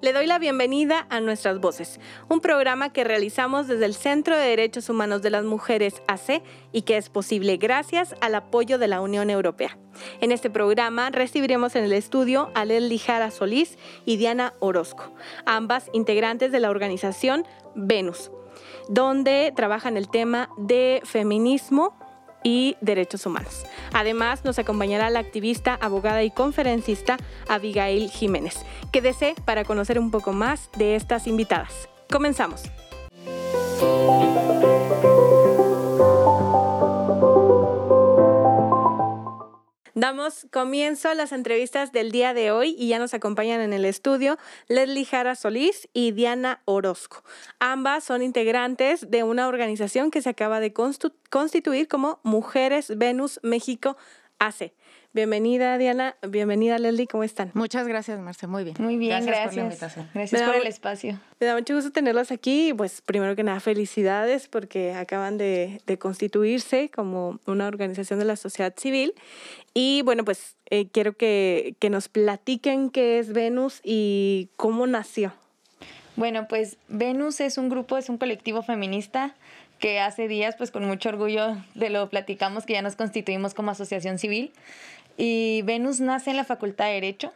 Le doy la bienvenida a Nuestras Voces, un programa que realizamos desde el Centro de Derechos Humanos de las Mujeres AC y que es posible gracias al apoyo de la Unión Europea. En este programa recibiremos en el estudio a Leslie Jara Solís y Diana Orozco, ambas integrantes de la organización Venus, donde trabajan el tema de feminismo, y Derechos Humanos. Además, nos acompañará la activista, abogada y conferencista Abigail Jiménez. Quédese para conocer un poco más de estas invitadas. Comenzamos. Damos comienzo a las entrevistas del día de hoy y ya nos acompañan en el estudio Leslie Jara Solís y Diana Orozco. Ambas son integrantes de una organización que se acaba de constituir como Mujeres Venus México AC. Bienvenida Diana, bienvenida Leslie, ¿cómo están? Muchas gracias Marce, muy bien. Muy bien, gracias. por la invitación. Gracias por el espacio. Me da mucho gusto tenerlas aquí, pues primero que nada felicidades porque acaban de, constituirse como una organización de la sociedad civil y bueno, pues eh, quiero que, que nos platiquen qué es Venus y cómo nació. Bueno, pues Venus es un grupo, es un colectivo feminista que hace días, pues con mucho orgullo de lo platicamos, que ya nos constituimos como asociación civil. Y Venus nace en la Facultad de Derecho,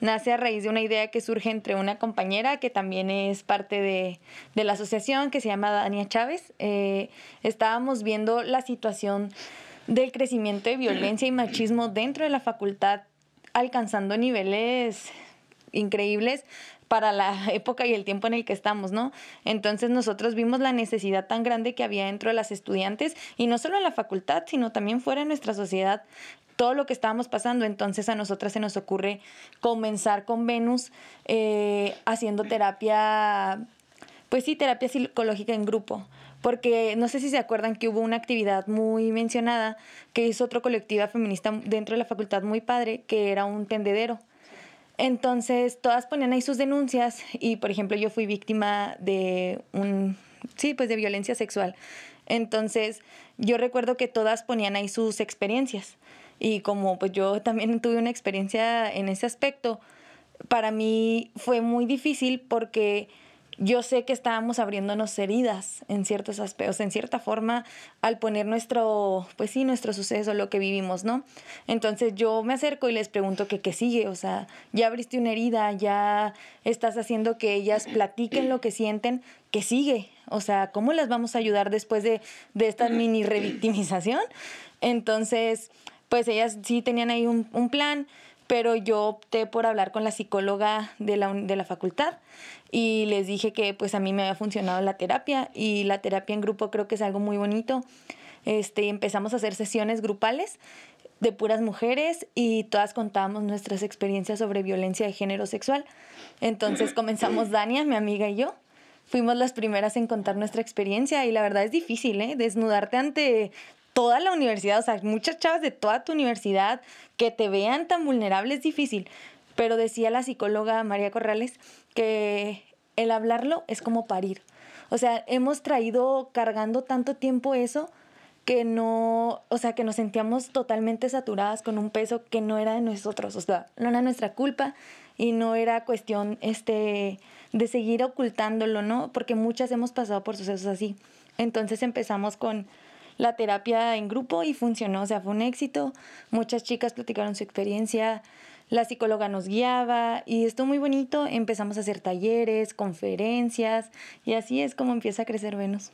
nace a raíz de una idea que surge entre una compañera que también es parte de, la asociación, que se llama Dania Chávez. Eh, estábamos viendo la situación del crecimiento de violencia y machismo dentro de la facultad, alcanzando niveles increíbles para la época y el tiempo en el que estamos, ¿no? Entonces nosotros vimos la necesidad tan grande que había dentro de las estudiantes y no solo en la facultad, sino también fuera de nuestra sociedad todo lo que estábamos pasando. Entonces a nosotras se nos ocurre comenzar con Venus eh, haciendo terapia, pues sí, terapia psicológica en grupo. Porque no sé si se acuerdan que hubo una actividad muy mencionada que hizo otro colectivo feminista dentro de la facultad muy padre, que era un tendedero. Entonces, todas ponían ahí sus denuncias y, por ejemplo, yo fui víctima de un, sí, pues de violencia sexual. Entonces, yo recuerdo que todas ponían ahí sus experiencias. Y como pues yo también tuve una experiencia en ese aspecto, para mí fue muy difícil porque yo sé que estábamos abriéndonos heridas en ciertos aspectos, en cierta forma, al poner nuestro, pues sí, nuestro suceso, lo que vivimos, ¿no? Entonces yo me acerco y les pregunto que qué sigue, o sea, ya abriste una herida, ya estás haciendo que ellas platiquen lo que sienten, ¿qué sigue? O sea, ¿cómo las vamos a ayudar después de, de esta mini revictimización? Entonces, pues ellas sí tenían ahí un, plan, pero yo opté por hablar con la psicóloga de la, de la facultad y les dije que pues a mí me había funcionado la terapia y la terapia en grupo creo que es algo muy bonito. Este, empezamos a hacer sesiones grupales de puras mujeres y todas contábamos nuestras experiencias sobre violencia de género sexual. Entonces comenzamos Dania, mi amiga y yo. Fuimos las primeras en contar nuestra experiencia y la verdad es difícil, ¿eh? Desnudarte ante toda la universidad, o sea, muchas chavas de toda tu universidad que te vean tan vulnerable es difícil. Pero decía la psicóloga María Corrales que el hablarlo es como parir. O sea, hemos traído cargando tanto tiempo eso que no, o sea, que nos sentíamos totalmente saturadas con un peso que no era de nosotros, o sea, no era nuestra culpa y no era cuestión este de seguir ocultándolo, ¿no? Porque muchas hemos pasado por sucesos así. Entonces empezamos con la terapia en grupo y funcionó, o sea, fue un éxito. Muchas chicas platicaron su experiencia, la psicóloga nos guiaba y estuvo muy bonito. Empezamos a hacer talleres, conferencias y así es como empieza a crecer Venus.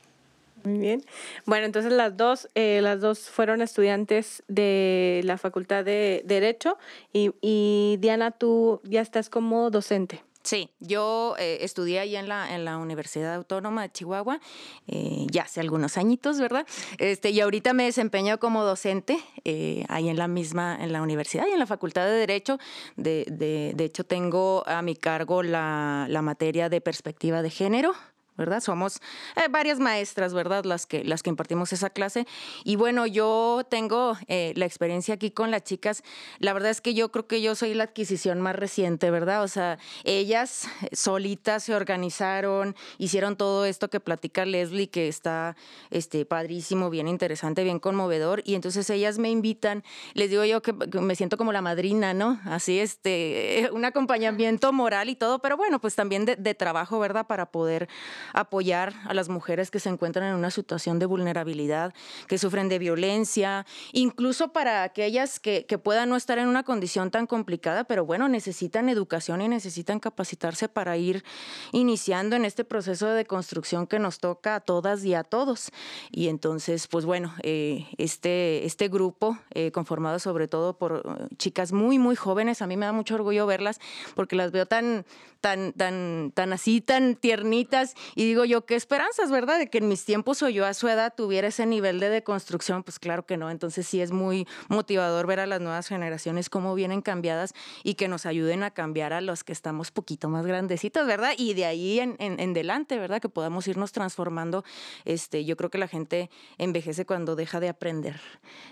Muy bien. Bueno, entonces las dos, eh, las dos fueron estudiantes de la Facultad de Derecho y, y Diana, tú ya estás como docente. Sí, yo eh, estudié ahí en la, en la Universidad Autónoma de Chihuahua, eh, ya hace algunos añitos, ¿verdad? Este, y ahorita me desempeño como docente eh, ahí en la misma, en la universidad y en la Facultad de Derecho. De, de, de hecho, tengo a mi cargo la, la materia de perspectiva de género. ¿Verdad? Somos eh, varias maestras, ¿verdad? Las que, las que impartimos esa clase. Y bueno, yo tengo eh, la experiencia aquí con las chicas. La verdad es que yo creo que yo soy la adquisición más reciente, ¿verdad? O sea, ellas solitas se organizaron, hicieron todo esto que platica Leslie, que está este, padrísimo, bien interesante, bien conmovedor. Y entonces ellas me invitan, les digo yo que, me siento como la madrina, ¿no? Así, este, un acompañamiento moral y todo, pero bueno, pues también de, de trabajo, ¿verdad? Para poder apoyar a las mujeres que se encuentran en una situación de vulnerabilidad, que sufren de violencia, incluso para aquellas que, puedan no estar en una condición tan complicada, pero bueno, necesitan educación y necesitan capacitarse para ir iniciando en este proceso de construcción que nos toca a todas y a todos. Y entonces, pues bueno, eh, este, este grupo, eh, conformado sobre todo por eh, chicas muy, muy jóvenes, a mí me da mucho orgullo verlas porque las veo tan, tan, tan, tan así, tan tiernitas y digo yo, qué esperanzas, ¿verdad? De que en mis tiempos o yo a su edad tuviera ese nivel de deconstrucción, pues claro que no. Entonces sí es muy motivador ver a las nuevas generaciones cómo vienen cambiadas y que nos ayuden a cambiar a los que estamos poquito más grandecitos, ¿verdad? Y de ahí en, en, en delante, ¿verdad? Que podamos irnos transformando. Este, yo creo que la gente envejece cuando deja de aprender.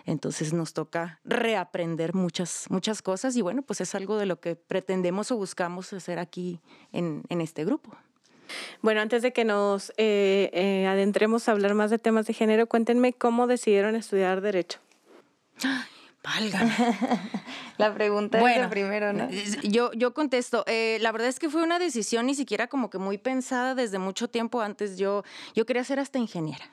Entonces nos toca reaprender muchas, muchas cosas y bueno, pues es algo de lo que pretendemos o buscamos hacer aquí en, en este grupo. Bueno, antes de que nos eh, eh, adentremos a hablar más de temas de género, cuéntenme cómo decidieron estudiar Derecho. Válgame. La pregunta Bueno, es primero, ¿no? Yo, yo contesto, eh, la verdad es que fue una decisión ni siquiera como que muy pensada desde mucho tiempo antes. Yo, yo quería ser hasta ingeniera.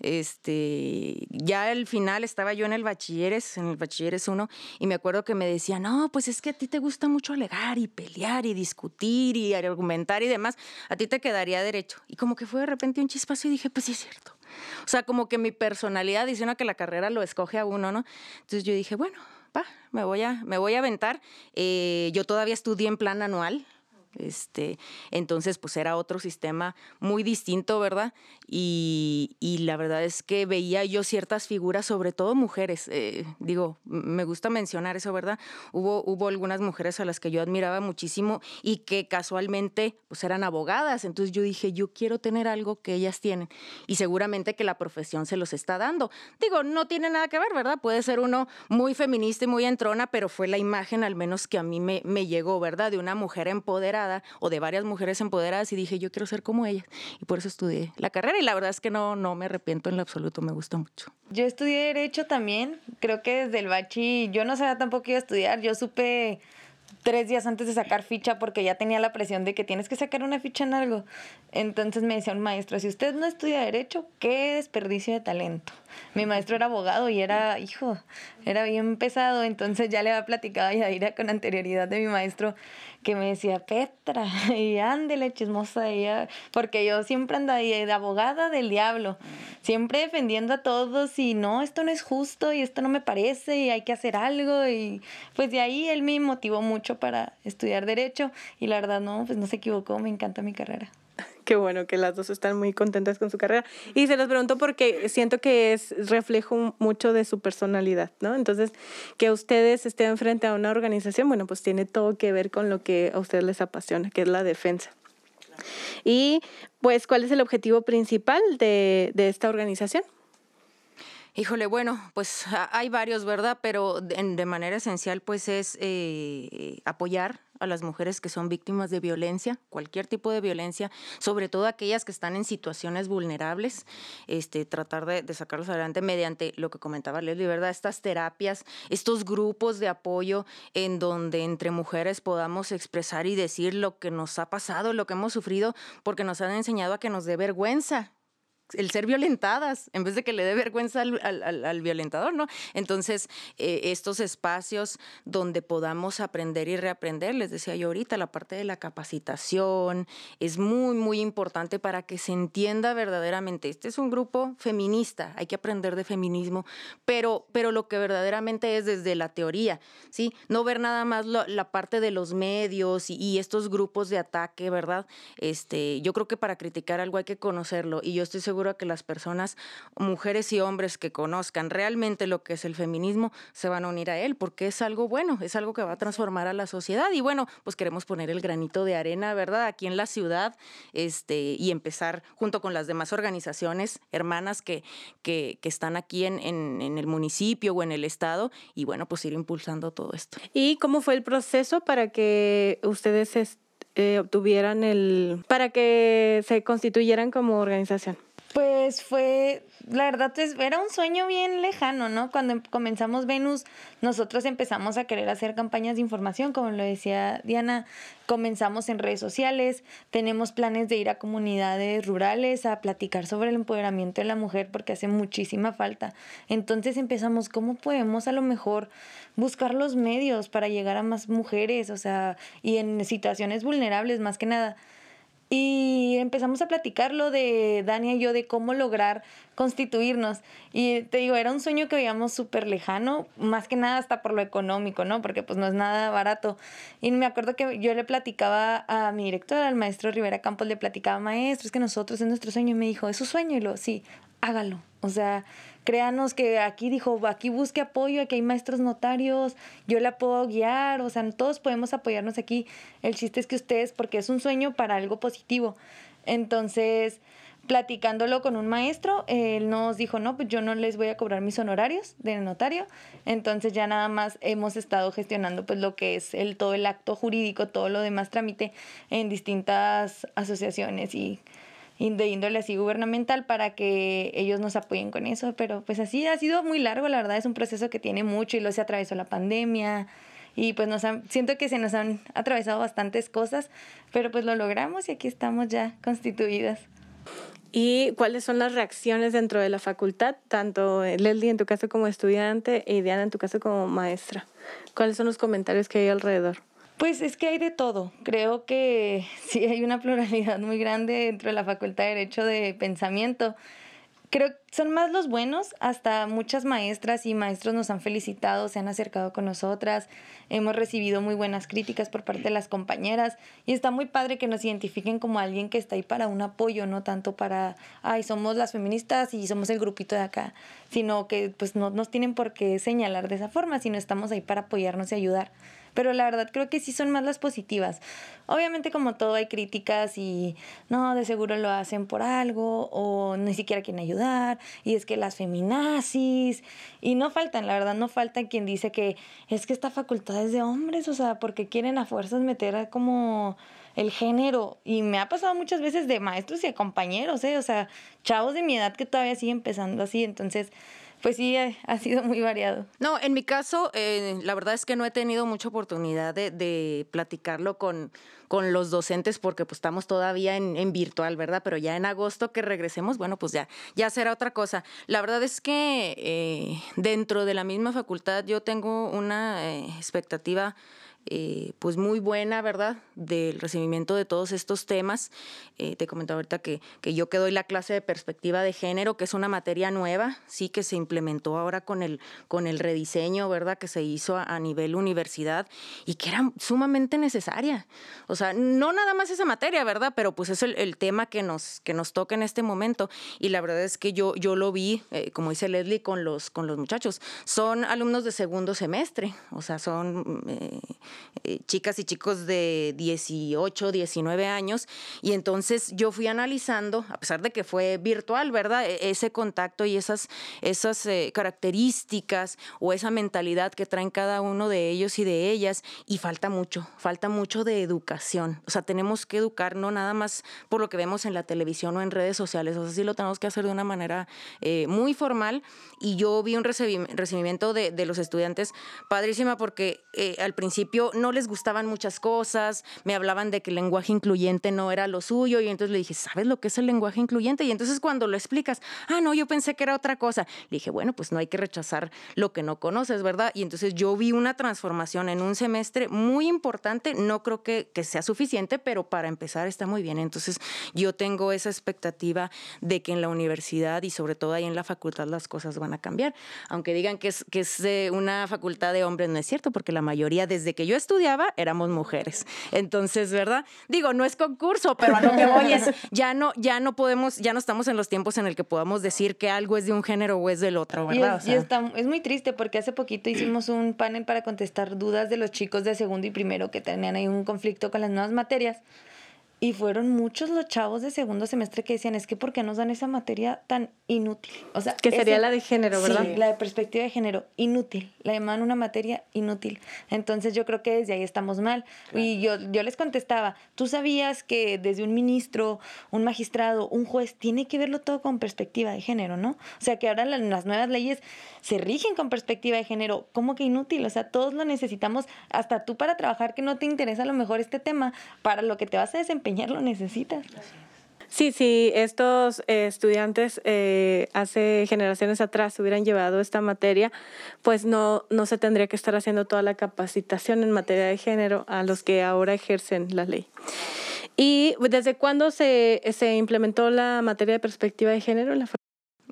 Este, ya al final estaba yo en el bachilleres, en el bachilleres 1, y me acuerdo que me decía, no, pues es que a ti te gusta mucho alegar y pelear y discutir y argumentar y demás, a ti te quedaría derecho. Y como que fue de repente un chispazo y dije, pues sí es cierto. O sea, como que mi personalidad dice que la carrera lo escoge a uno, ¿no? Entonces yo dije, bueno, va, me voy a, me voy a aventar. Eh, yo todavía estudié en plan anual. Este, entonces, pues era otro sistema muy distinto, ¿verdad? Y, y la verdad es que veía yo ciertas figuras, sobre todo mujeres. eh, digo, me gusta mencionar eso, ¿verdad? Hubo, hubo algunas mujeres a las que yo admiraba muchísimo y que casualmente pues eran abogadas. Entonces yo dije, yo quiero tener algo que ellas tienen. Y seguramente que la profesión se los está dando. Digo, no tiene nada que ver, ¿verdad? Puede ser uno muy feminista y muy entrona, pero fue la imagen al menos que a mí me, me llegó, ¿verdad? De una mujer empoderada o de varias mujeres empoderadas y dije, yo quiero ser como ellas. Y por eso estudié la carrera y la verdad es que no, no me arrepiento en lo absoluto, me gusta mucho. Yo estudié Derecho también. Creo que desde el bachi, yo no sabía tampoco que iba a estudiar. Yo supe tres días antes de sacar ficha porque ya tenía la presión de que tienes que sacar una ficha en algo. Entonces me decía un maestro, si usted no estudia Derecho, qué desperdicio de talento. Mi maestro era abogado y era, hijo, era bien pesado. Entonces ya le había platicado a Yadira con anterioridad de mi maestro que me decía, Petra, y ándele chismosa ella, porque yo siempre andaba de abogada del diablo, siempre defendiendo a todos y no, esto no es justo y esto no me parece y hay que hacer algo y pues de ahí él me motivó mucho para estudiar derecho y la verdad no, pues no se equivocó, me encanta mi carrera. Qué bueno que las dos están muy contentas con su carrera. Y se los pregunto porque siento que es reflejo mucho de su personalidad, ¿no? Entonces, que ustedes estén frente a una organización, bueno, pues tiene todo que ver con lo que a ustedes les apasiona, que es la defensa. Y pues, ¿cuál es el objetivo principal de, de esta organización? Híjole, bueno, pues hay varios, ¿verdad? Pero de manera esencial, pues es eh, apoyar a las mujeres que son víctimas de violencia, cualquier tipo de violencia, sobre todo aquellas que están en situaciones vulnerables, este, tratar de, de sacarlos adelante mediante lo que comentaba Leslie, ¿verdad? Estas terapias, estos grupos de apoyo en donde entre mujeres podamos expresar y decir lo que nos ha pasado, lo que hemos sufrido, porque nos han enseñado a que nos dé vergüenza el ser violentadas, en vez de que le dé vergüenza al, violentador, ¿no? Entonces, eh, estos espacios donde podamos aprender y reaprender, les decía yo ahorita, la parte de la capacitación es muy, muy importante para que se entienda verdaderamente. Este es un grupo feminista, hay que aprender de feminismo, pero, pero lo que verdaderamente es desde la teoría, ¿sí? No ver nada más la parte de los medios y, y, estos grupos de ataque, ¿verdad? Este, yo creo que para criticar algo hay que conocerlo y yo estoy segura que las personas, mujeres y hombres que conozcan realmente lo que es el feminismo, se van a unir a él, porque es algo bueno, es algo que va a transformar a la sociedad. Y bueno, pues queremos poner el granito de arena, ¿verdad? Aquí en la ciudad, este, y empezar junto con las demás organizaciones hermanas que, que, están aquí en, en, el municipio o en el estado, y bueno, pues ir impulsando todo esto. ¿Y cómo fue el proceso para que ustedes eh, obtuvieran el, para que se constituyeran como organización? Pues fue, la verdad, es, era un sueño bien lejano, ¿no? Cuando em, comenzamos Venus, nosotros empezamos a querer hacer campañas de información, como lo decía Diana, comenzamos en redes sociales, tenemos planes de ir a comunidades rurales a platicar sobre el empoderamiento de la mujer porque hace muchísima falta. Entonces empezamos, ¿cómo podemos a lo mejor buscar los medios para llegar a más mujeres? O sea, y en situaciones vulnerables más que nada. Y empezamos a platicarlo de Dania y yo de cómo lograr constituirnos. Y te digo, era un sueño que veíamos súper lejano, más que nada hasta por lo económico, ¿no? Porque pues no es nada barato. Y me acuerdo que yo le platicaba a mi director, al maestro Rivera Campos, le platicaba, maestro, es que nosotros es nuestro sueño. Y me dijo, ¿es su sueño? Y lo, sí, hágalo. O sea, créanos que aquí dijo, aquí busque apoyo, aquí hay maestros notarios, yo la puedo guiar, o sea, todos podemos apoyarnos aquí. El chiste es que ustedes, porque es un sueño para algo positivo. Entonces, platicándolo con un maestro, él nos dijo, no, pues yo no les voy a cobrar mis honorarios de notario. Entonces ya nada más hemos estado gestionando pues lo que es el todo el acto jurídico, todo lo demás trámite en distintas asociaciones y de índole así gubernamental para que ellos nos apoyen con eso, pero pues así ha sido muy largo, la verdad es un proceso que tiene mucho y lo se atravesó la pandemia y pues nos han, siento que se nos han atravesado bastantes cosas, pero pues lo logramos y aquí estamos ya constituidas. ¿Y cuáles son las reacciones dentro de la facultad, tanto Leslie en tu caso como estudiante y Diana en tu caso como maestra? ¿Cuáles son los comentarios que hay alrededor? Pues es que hay de todo. Creo que sí hay una pluralidad muy grande dentro de la Facultad de Derecho de Pensamiento. Creo que son más los buenos, hasta muchas maestras y maestros nos han felicitado, se han acercado con nosotras, hemos recibido muy buenas críticas por parte de las compañeras y está muy padre que nos identifiquen como alguien que está ahí para un apoyo, no tanto para, ay, somos las feministas y somos el grupito de acá, sino que pues no nos tienen por qué señalar de esa forma, sino estamos ahí para apoyarnos y ayudar pero la verdad creo que sí son más las positivas. Obviamente como todo hay críticas y no, de seguro lo hacen por algo o ni siquiera quieren ayudar y es que las feminazis y no faltan, la verdad no falta quien dice que es que esta facultad es de hombres, o sea, porque quieren a fuerzas meter como el género y me ha pasado muchas veces de maestros y de compañeros, ¿eh? o sea, chavos de mi edad que todavía siguen empezando así, entonces pues sí, ha sido muy variado. No, en mi caso, eh, la verdad es que no he tenido mucha oportunidad de, platicarlo con, con los docentes porque pues estamos todavía en, virtual, ¿verdad? Pero ya en agosto que regresemos, bueno, pues ya, ya será otra cosa. La verdad es que eh, dentro de la misma facultad yo tengo una eh, expectativa eh, pues muy buena, ¿verdad? Del recibimiento de todos estos temas. Eh, te comentaba ahorita que, que yo que doy la clase de perspectiva de género, que es una materia nueva, sí, que se implementó ahora con el, con el rediseño, ¿verdad? Que se hizo a, nivel universidad y que era sumamente necesaria. O sea, no nada más esa materia, ¿verdad? Pero pues es el, tema que nos, que nos toca en este momento. Y la verdad es que yo, yo lo vi, eh, como dice Leslie, con los, con los muchachos. Son alumnos de segundo semestre, o sea, son eh, chicas y chicos de 18, 19 años, y entonces yo fui analizando, a pesar de que fue virtual, ¿verdad? E, ese contacto y esas, esas eh, características o esa mentalidad que traen cada uno de ellos y de ellas, y falta mucho, falta mucho de educación. O sea, tenemos que educar no nada más por lo que vemos en la televisión o en redes sociales, o sea, sí lo tenemos que hacer de una manera eh, muy formal, y yo vi un recibimiento de, de los estudiantes padrísima porque al principio principio no les gustaban muchas cosas, me hablaban de que el lenguaje incluyente no era lo suyo y entonces le dije, ¿sabes lo que es el lenguaje incluyente? Y entonces cuando lo explicas, ah, no, yo pensé que era otra cosa. Le dije, bueno, pues no hay que rechazar lo que no conoces, ¿verdad? Y entonces yo vi una transformación en un semestre muy importante, no creo que, que sea suficiente, pero para empezar está muy bien. Entonces yo tengo esa expectativa de que en la universidad y sobre todo ahí en la facultad las cosas van a cambiar. Aunque digan que es, que es una facultad de hombres, no es cierto, porque la mayoría desde que yo estudiaba éramos mujeres. Entonces, ¿verdad? Digo, no es concurso, pero a lo que voy es, ya no, ya no podemos, ya no estamos en los tiempos en el que podamos decir que algo es de un género o es del otro, ¿verdad? Y, está, es muy triste porque hace poquito hicimos un panel para contestar dudas de los chicos de segundo y primero que tenían ahí un conflicto con las nuevas materias. Y fueron muchos los chavos de segundo semestre que decían, es que ¿por qué nos dan esa materia tan inútil? O sea, que sería la de género, ¿verdad? Sí, la de perspectiva de género, inútil. La llaman una materia inútil. Entonces yo creo que desde ahí estamos mal. Y yo, yo les contestaba, ¿tú sabías que desde un ministro, un magistrado, un juez, tiene que verlo todo con perspectiva de género, ¿no? O sea, que ahora las nuevas leyes se rigen con perspectiva de género. ¿Cómo que inútil? O sea, todos lo necesitamos, hasta tú para trabajar que no te interesa a lo mejor este tema, para lo que te vas a desempeñar lo necesitas. Sí, sí, estos eh, estudiantes eh, hace generaciones atrás hubieran llevado esta materia, pues no, no se tendría que estar haciendo toda la capacitación en materia de género a los que ahora ejercen la ley. ¿Y desde cuándo se, se implementó la materia de perspectiva de género en la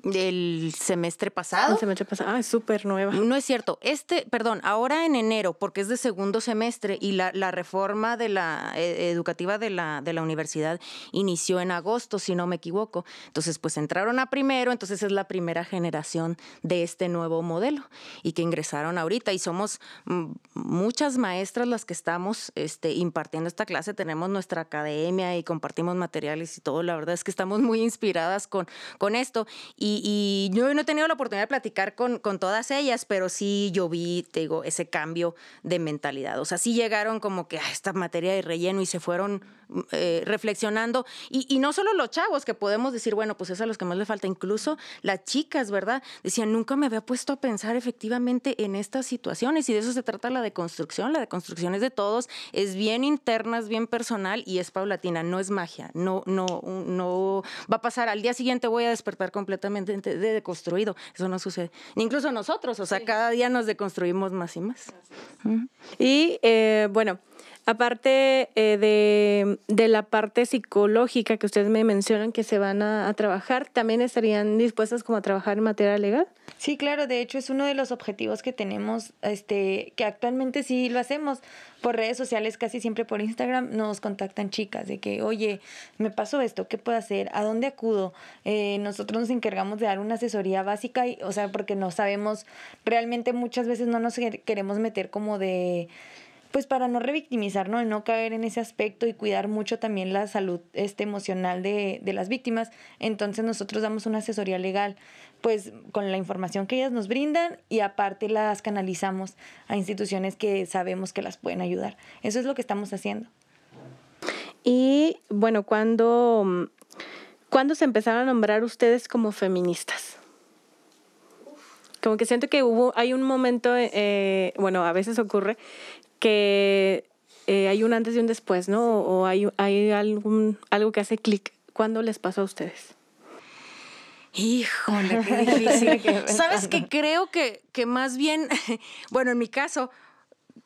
del semestre pasado. El semestre pasado, ah, es súper nueva. No es cierto. Este, perdón, ahora en enero, porque es de segundo semestre y la, la reforma de la eh, educativa de la, de la universidad inició en agosto, si no me equivoco. Entonces, pues entraron a primero, entonces es la primera generación de este nuevo modelo y que ingresaron ahorita. Y somos mm, muchas maestras las que estamos este, impartiendo esta clase. Tenemos nuestra academia y compartimos materiales y todo. La verdad es que estamos muy inspiradas con, con esto. Y y, yo no he tenido la oportunidad de platicar con, con, todas ellas, pero sí yo vi, te digo, ese cambio de mentalidad. O sea, sí llegaron como que a esta materia de relleno y se fueron eh, reflexionando. Y, y, no solo los chavos, que podemos decir, bueno, pues es a los que más le falta, incluso las chicas, ¿verdad? Decían, nunca me había puesto a pensar efectivamente en estas situaciones y de eso se trata la deconstrucción. La deconstrucción es de todos, es bien interna, es bien personal y es paulatina, no es magia, no, no, no va a pasar al día siguiente voy a despertar completamente de deconstruido. Eso no sucede. Incluso nosotros, o sea, cada día nos deconstruimos más y más. Y eh, bueno, aparte eh, de, de, la parte psicológica que ustedes me mencionan que se van a, trabajar, ¿también estarían dispuestas como a trabajar en materia legal? Sí, claro, de hecho es uno de los objetivos que tenemos, este, que actualmente sí lo hacemos por redes sociales, casi siempre por Instagram, nos contactan chicas de que, oye, me pasó esto, ¿qué puedo hacer? ¿A dónde acudo? Eh, nosotros nos encargamos de dar una asesoría básica, y, o sea, porque no sabemos, realmente muchas veces no nos queremos meter como de pues para no revictimizar, ¿no? Y no caer en ese aspecto y cuidar mucho también la salud este, emocional de, de las víctimas. Entonces nosotros damos una asesoría legal pues con la información que ellas nos brindan y aparte las canalizamos a instituciones que sabemos que las pueden ayudar. Eso es lo que estamos haciendo. Y bueno, ¿cuándo, ¿cuándo se empezaron a nombrar ustedes como feministas? Como que siento que hubo, hay un momento, eh, bueno, a veces ocurre que eh, hay un antes y un después, ¿no? O hay, hay algún, algo que hace clic. ¿Cuándo les pasó a ustedes? Híjole, qué difícil. Sabes que creo que, que más bien, bueno, en mi caso,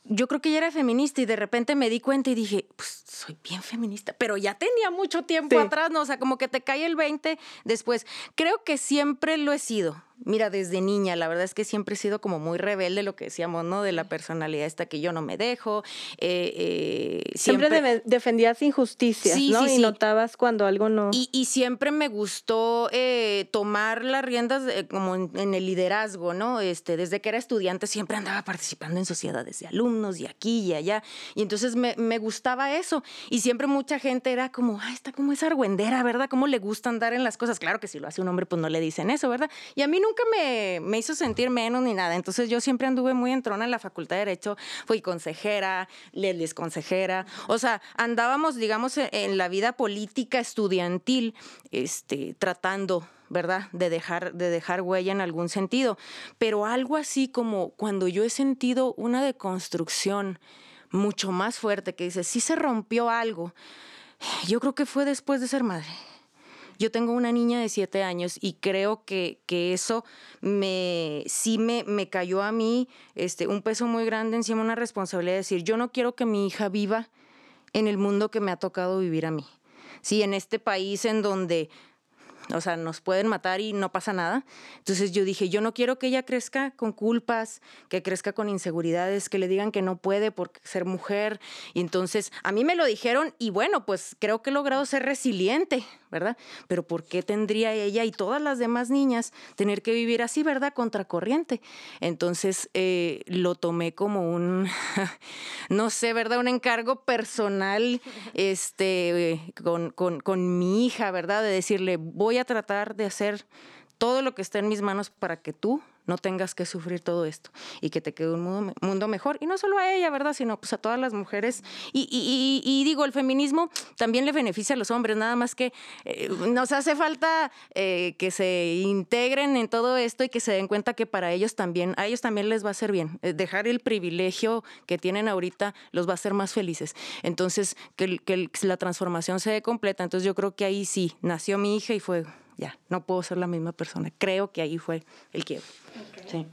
yo creo que ya era feminista y de repente me di cuenta y dije, pues soy bien feminista, pero ya tenía mucho tiempo atrás, ¿no? O sea, como que te cae el 20 después. Creo que siempre lo he sido. Mira, desde niña, la verdad es que siempre he sido como muy rebelde, lo que decíamos, ¿no? De la personalidad esta que yo no me dejo. Eh, eh, siempre, defendías injusticias, ¿no? y notabas cuando algo no. Y, y siempre me gustó eh, tomar las riendas como en, el liderazgo, ¿no? Este, desde que era estudiante siempre andaba participando en sociedades de alumnos y aquí y allá. Y entonces me, me gustaba eso. Y siempre mucha gente era como, ay, está como esa argüendera, ¿verdad? ¿Cómo le gusta andar en las cosas? Claro que si lo hace un hombre, pues no le dicen eso, ¿verdad? Y a mí nunca me, me hizo sentir menos ni nada. Entonces yo siempre anduve muy entrona en la Facultad de Derecho. Fui consejera, les consejera. O sea, andábamos, digamos, e, en la vida política estudiantil, este, tratando ¿verdad? De dejar, de dejar huella en algún sentido. Pero algo así como cuando yo he sentido una deconstrucción mucho más fuerte, que dice, sí se rompió algo. Yo creo que fue después de ser madre. Yo tengo una niña de siete años y creo que, que eso me, sí me, me, cayó a mí este, un peso muy grande encima, una responsabilidad de decir, yo no quiero que mi hija viva en el mundo que me ha tocado vivir a mí. Sí, en este país en donde o sea, nos pueden matar y no pasa nada. Entonces yo dije, yo no quiero que ella crezca con culpas, que crezca con inseguridades, que le digan que no puede por ser mujer. Y entonces a mí me lo dijeron y bueno, pues creo que he logrado ser resiliente, ¿verdad? Pero ¿por qué tendría ella y todas las demás niñas tener que vivir así, ¿verdad? Contracorriente. Entonces eh, lo tomé como un, no sé, ¿verdad? Un encargo personal este, con, con, con mi hija, ¿verdad? De decirle, voy a tratar de hacer todo lo que esté en mis manos para que tú no tengas que sufrir todo esto y que te quede un mundo, mejor. Y no solo a ella, ¿verdad? Sino pues a todas las mujeres. Y, digo, el feminismo también le beneficia a los hombres, nada más que eh, nos hace falta eh, que se integren en todo esto y que se den cuenta que para ellos también, a ellos también les va a ser bien. Eh, dejar el privilegio que tienen ahorita los va a hacer más felices. Entonces, que, que la transformación se dé completa. Entonces yo creo que ahí sí, nació mi hija y fue ya, no puedo ser la misma persona. Creo que ahí fue el quiebre. Sí.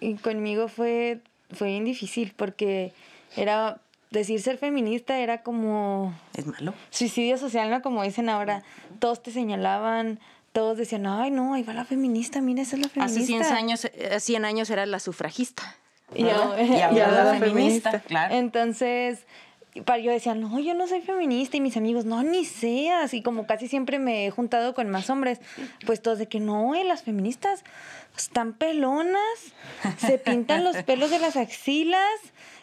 Y conmigo fue, fue bien difícil porque era decir ser feminista era como... Es malo. Suicidio social, ¿no? Como dicen ahora, todos te señalaban, todos decían, ay, no, ahí va la feminista, mira, esa es la feminista. Hace 100 años, 100 años era la sufragista. Y, ahora la, feminista. Claro. Entonces, para yo decía, no, yo no soy feminista y mis amigos, no, ni seas. Y como casi siempre me he juntado con más hombres, pues todos de que no, eh, las feministas están pelonas, se pintan los pelos de las axilas,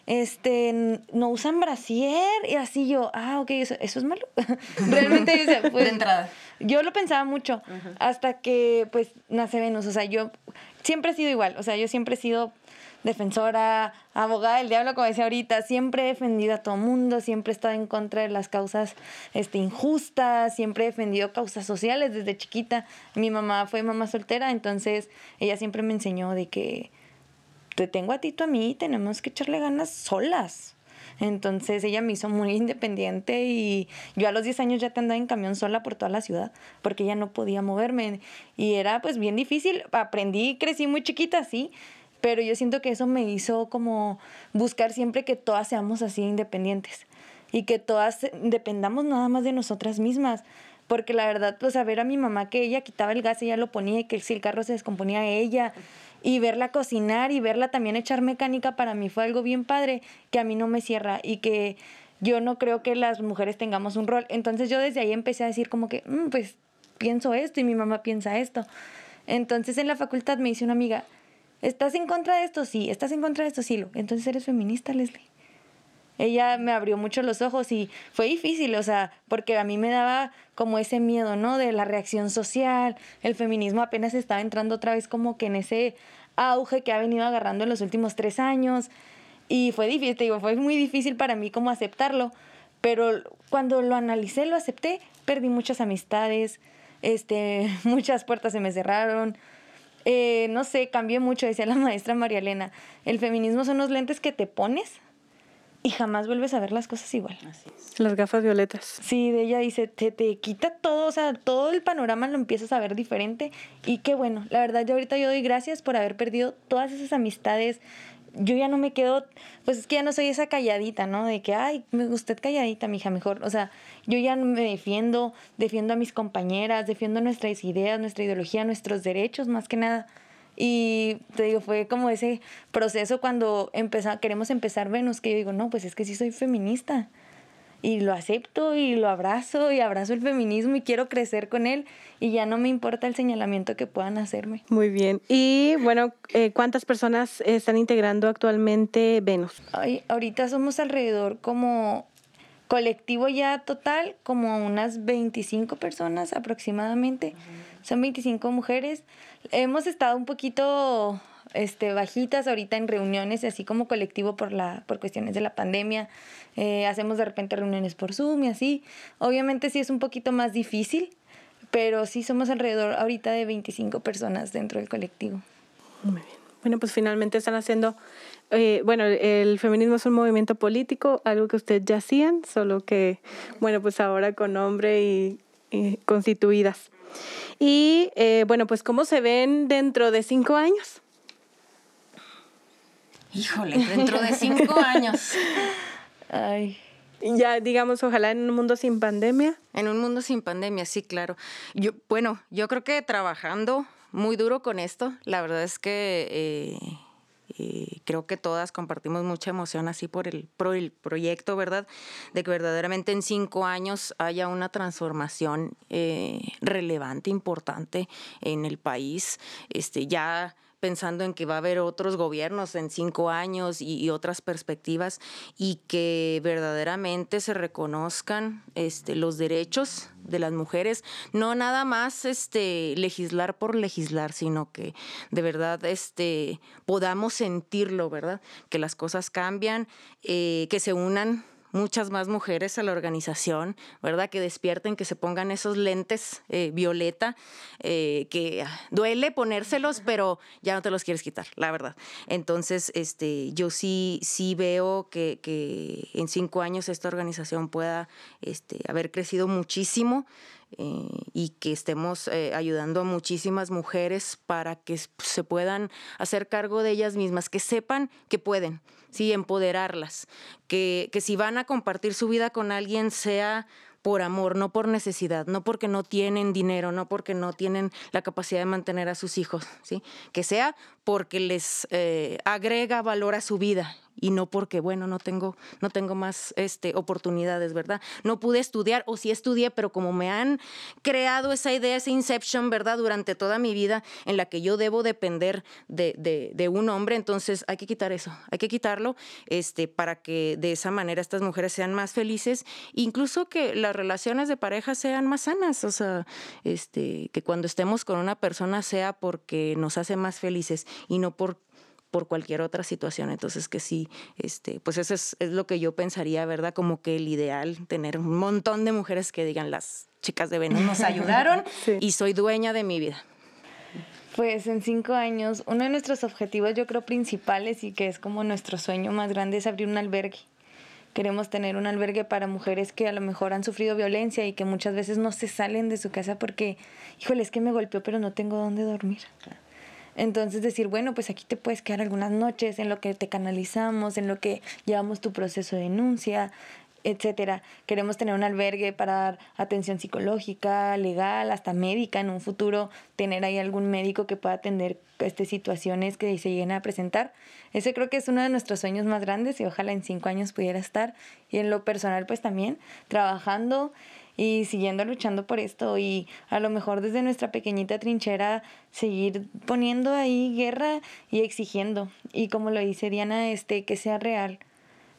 este, no usan brasier y así yo, ah, ok, eso, es malo. Realmente, pues, de entrada. Yo lo pensaba mucho hasta que pues nace Venus, o sea, yo siempre he sido igual, o sea, yo siempre he sido defensora, abogada del diablo, como decía ahorita, siempre he defendido a todo mundo, siempre he estado en contra de las causas este, injustas, siempre he defendido causas sociales desde chiquita. Mi mamá fue mamá soltera, entonces ella siempre me enseñó de que te tengo a ti, tú a mí, tenemos que echarle ganas solas. Entonces ella me hizo muy independiente y yo a los 10 años ya te andaba en camión sola por toda la ciudad porque ella no podía moverme y era pues bien difícil. Aprendí, crecí muy chiquita, sí, pero yo siento que eso me hizo como buscar siempre que todas seamos así independientes y que todas dependamos nada más de nosotras mismas. Porque la verdad, pues a ver a mi mamá que ella quitaba el gas, y ella lo ponía y que si el carro se descomponía ella y verla cocinar y verla también echar mecánica para mí fue algo bien padre que a mí no me cierra y que yo no creo que las mujeres tengamos un rol. Entonces yo desde ahí empecé a decir como que, mm, pues pienso esto y mi mamá piensa esto. Entonces en la facultad me dice una amiga, ¿Estás en contra de esto? Sí. ¿Estás en contra de esto? Sí. Entonces eres feminista, Leslie. Ella me abrió mucho los ojos y fue difícil, o sea, porque a mí me daba como ese miedo, ¿no? De la reacción social. El feminismo apenas estaba entrando otra vez como que en ese auge que ha venido agarrando en los últimos tres años. Y fue difícil, te digo, fue muy difícil para mí como aceptarlo. Pero cuando lo analicé, lo acepté, perdí muchas amistades, este, muchas puertas se me cerraron eh, no sé, cambié mucho, decía la maestra María Elena. El feminismo son los lentes que te pones y jamás vuelves a ver las cosas igual. Las gafas violetas. Sí, de ella dice, te, te quita todo, o sea, todo el panorama lo empiezas a ver diferente y qué bueno. La verdad, yo ahorita yo doy gracias por haber perdido todas esas amistades, yo ya no me quedo, pues es que ya no soy esa calladita, ¿no? De que, ay, usted calladita, mija, mejor. O sea, yo ya me defiendo, defiendo a mis compañeras, defiendo nuestras ideas, nuestra ideología, nuestros derechos, más que nada. Y te digo, fue como ese proceso cuando empezó, queremos empezar Venus, que yo digo, no, pues es que sí soy feminista y lo acepto y lo abrazo y abrazo el feminismo y quiero crecer con él y ya no me importa el señalamiento que puedan hacerme. Muy bien. Y bueno, eh, ¿cuántas personas están integrando actualmente Venus? Ay, ahorita somos alrededor como colectivo ya total, como unas 25 personas aproximadamente. Son 25 mujeres. Hemos estado un poquito este, bajitas ahorita en reuniones, así como colectivo por, la, por cuestiones de la pandemia. Eh, hacemos de repente reuniones por Zoom y así. Obviamente sí es un poquito más difícil, pero sí somos alrededor ahorita de 25 personas dentro del colectivo. Muy bien. Bueno, pues finalmente están haciendo, eh, bueno, el feminismo es un movimiento político, algo que ustedes ya hacían, solo que, bueno, pues ahora con nombre y, constituidas. Y eh, bueno, pues ¿cómo se ven dentro de cinco años? Híjole, dentro de cinco años. Ay. Ya, digamos, ojalá en un mundo sin pandemia. En un mundo sin pandemia, sí, claro. Yo, bueno, yo creo que trabajando muy duro con esto, la verdad es que eh, eh, creo que todas compartimos mucha emoción así por el, por el proyecto, ¿verdad? De que verdaderamente en cinco años haya una transformación eh, relevante, importante en el país. Este, ya pensando en que va a haber otros gobiernos en cinco años y, otras perspectivas y que verdaderamente se reconozcan este, los derechos de las mujeres, no nada más este, legislar por legislar, sino que de verdad este, podamos sentirlo, ¿verdad? Que las cosas cambian, eh, que se unan muchas más mujeres a la organización, ¿verdad? Que despierten, que se pongan esos lentes eh, violeta, eh, que ah, duele ponérselos, pero ya no te los quieres quitar, la verdad. Entonces, este, yo sí, sí veo que, que en cinco años esta organización pueda este, haber crecido muchísimo. Eh, y que estemos eh, ayudando a muchísimas mujeres para que se puedan hacer cargo de ellas mismas, que sepan que pueden, sí, empoderarlas, que, que si van a compartir su vida con alguien sea por amor, no por necesidad, no porque no tienen dinero, no porque no tienen la capacidad de mantener a sus hijos, ¿sí? Que sea porque les eh, agrega valor a su vida y no porque, bueno, no tengo, no tengo más este, oportunidades, ¿verdad? No pude estudiar o sí estudié, pero como me han creado esa idea, esa inception, ¿verdad? Durante toda mi vida en la que yo debo depender de, de, un hombre, entonces hay que quitar eso, hay que quitarlo este, para que de esa manera estas mujeres sean más felices, incluso que las relaciones de pareja sean más sanas, o sea, este, que cuando estemos con una persona sea porque nos hace más felices y no por por cualquier otra situación. Entonces que sí, este, pues eso es, lo que yo pensaría, ¿verdad? Como que el ideal, tener un montón de mujeres que digan las chicas de Venus nos ayudaron y soy dueña de mi vida. Pues en cinco años, uno de nuestros objetivos yo creo principales y que es como nuestro sueño más grande es abrir un albergue. Queremos tener un albergue para mujeres que a lo mejor han sufrido violencia y que muchas veces no se salen de su casa porque, híjole, es que me golpeó pero no tengo dónde dormir. Entonces decir, bueno, pues aquí te puedes quedar algunas noches en lo que te canalizamos, en lo que llevamos tu proceso de denuncia, etcétera. Queremos tener un albergue para dar atención psicológica, legal, hasta médica en un futuro, tener ahí algún médico que pueda atender este, situaciones que se lleguen a presentar. Ese creo que es uno de nuestros sueños más grandes y ojalá en cinco años pudiera estar. Y en lo personal, pues también trabajando y siguiendo luchando por esto y a lo mejor desde nuestra pequeñita trinchera seguir poniendo ahí guerra y exigiendo. Y como lo dice Diana este que sea real.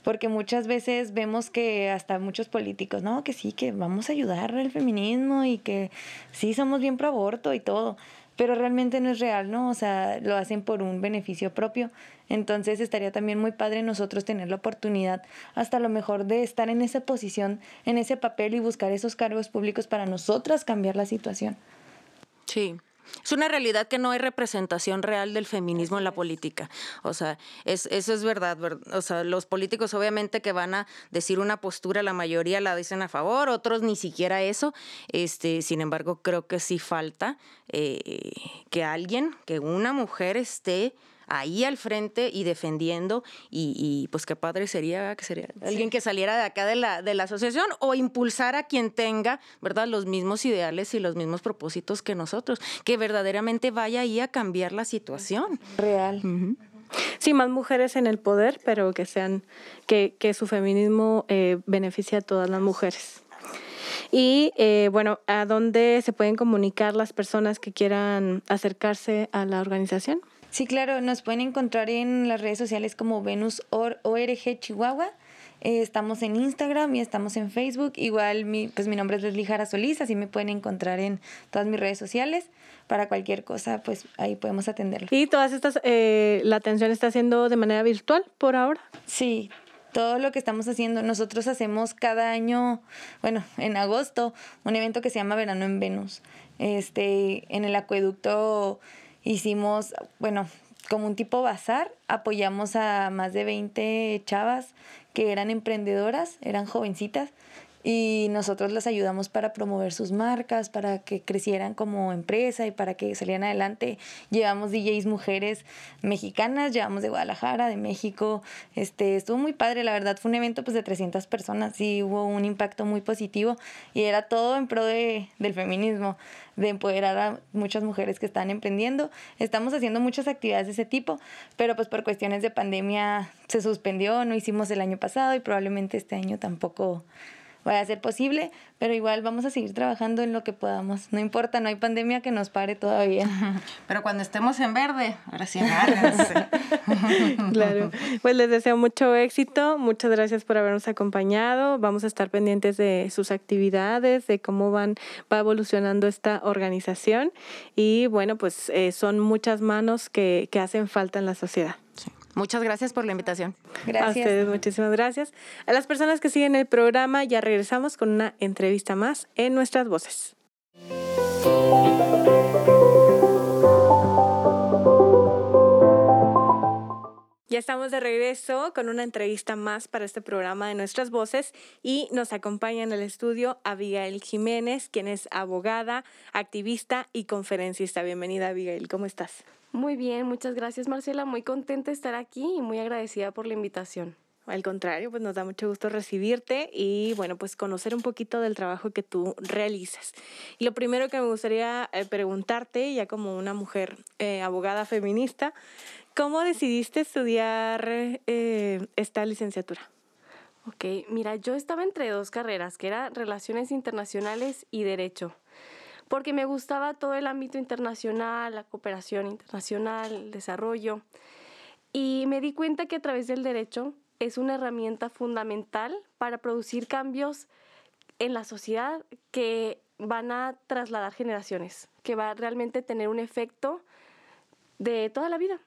Porque muchas veces vemos que hasta muchos políticos, no, que sí, que vamos a ayudar al feminismo y que sí somos bien pro aborto y todo, pero realmente no es real, ¿no? O sea, lo hacen por un beneficio propio. Entonces estaría también muy padre nosotros tener la oportunidad hasta lo mejor de estar en esa posición, en ese papel y buscar esos cargos públicos para nosotras cambiar la situación. Sí, es una realidad que no hay representación real del feminismo en la política. O sea, es, eso es verdad, O sea, los políticos obviamente que van a decir una postura, la mayoría la dicen a favor, otros ni siquiera eso. Este, sin embargo, creo que sí falta eh, que alguien, que una mujer esté ahí al frente y defendiendo y, pues qué padre sería que sería alguien que saliera de acá de la, de la asociación o impulsar a quien tenga, ¿verdad? Los mismos ideales y los mismos propósitos que nosotros, que verdaderamente vaya ahí a cambiar la situación. Real. Sí, más mujeres en el poder, pero que sean, que, que su feminismo eh, beneficie a todas las mujeres. Y eh, bueno, ¿a dónde se pueden comunicar las personas que quieran acercarse a la organización? Sí, claro, nos pueden encontrar en las redes sociales como Venus ORG Chihuahua. Eh, estamos en Instagram y estamos en Facebook. Igual mi, pues mi nombre es Leslie Jara Solís, así me pueden encontrar en todas mis redes sociales. Para cualquier cosa, pues ahí podemos atenderlo. ¿Y todas estas, eh, la atención está haciendo de manera virtual por ahora? Sí, todo lo que estamos haciendo. Nosotros hacemos cada año, bueno, en agosto, un evento que se llama Verano en Venus. Este, en el acueducto hicimos, bueno, como un tipo bazar, apoyamos a más de 20 chavas que eran emprendedoras, eran jovencitas y nosotros las ayudamos para promover sus marcas, para que crecieran como empresa y para que salieran adelante. Llevamos DJs mujeres mexicanas, llevamos de Guadalajara, de México. Este, estuvo muy padre, la verdad fue un evento pues de 300 personas y hubo un impacto muy positivo y era todo en pro de, del feminismo, de empoderar a muchas mujeres que están emprendiendo. Estamos haciendo muchas actividades de ese tipo, pero pues por cuestiones de pandemia se suspendió, no hicimos el año pasado y probablemente este año tampoco vaya a ser posible, pero igual vamos a seguir trabajando en lo que podamos. No importa, no hay pandemia que nos pare todavía. Pero cuando estemos en verde, ahora sí claro. Pues les deseo mucho éxito. Muchas gracias por habernos acompañado. Vamos a estar pendientes de sus actividades, de cómo van va evolucionando esta organización y bueno, pues eh, son muchas manos que, que hacen falta en la sociedad. Muchas gracias por la invitación. Gracias. A ustedes, muchísimas gracias. A las personas que siguen el programa, ya regresamos con una entrevista más en nuestras voces. Ya estamos de regreso con una entrevista más para este programa de Nuestras Voces y nos acompaña en el estudio Abigail Jiménez, quien es abogada, activista y conferencista. Bienvenida Abigail, ¿cómo estás? Muy bien, muchas gracias Marcela, muy contenta de estar aquí y muy agradecida por la invitación. Al contrario, pues nos da mucho gusto recibirte y bueno, pues conocer un poquito del trabajo que tú realizas. Y lo primero que me gustaría eh, preguntarte, ya como una mujer eh, abogada feminista, ¿cómo decidiste estudiar eh, esta licenciatura? Ok, mira, yo estaba entre dos carreras, que era Relaciones Internacionales y Derecho porque me gustaba todo el ámbito internacional, la cooperación internacional, el desarrollo. Y me di cuenta que a través del derecho es una herramienta fundamental para producir cambios en la sociedad que van a trasladar generaciones, que va a realmente tener un efecto de toda la vida.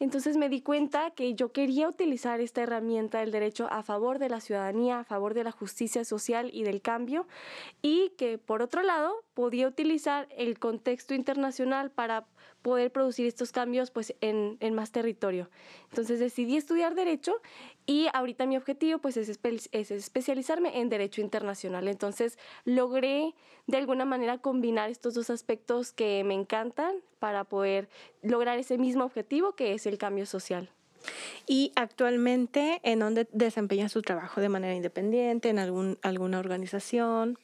Entonces me di cuenta que yo quería utilizar esta herramienta del derecho a favor de la ciudadanía, a favor de la justicia social y del cambio, y que por otro lado podía utilizar el contexto internacional para poder producir estos cambios pues en, en más territorio. Entonces decidí estudiar derecho y ahorita mi objetivo pues es, es, especializarme en derecho internacional. Entonces logré de alguna manera combinar estos dos aspectos que me encantan para poder lograr ese mismo objetivo que es el cambio social. Y actualmente, ¿en dónde desempeña su trabajo? ¿De manera independiente? ¿En algún, alguna organización?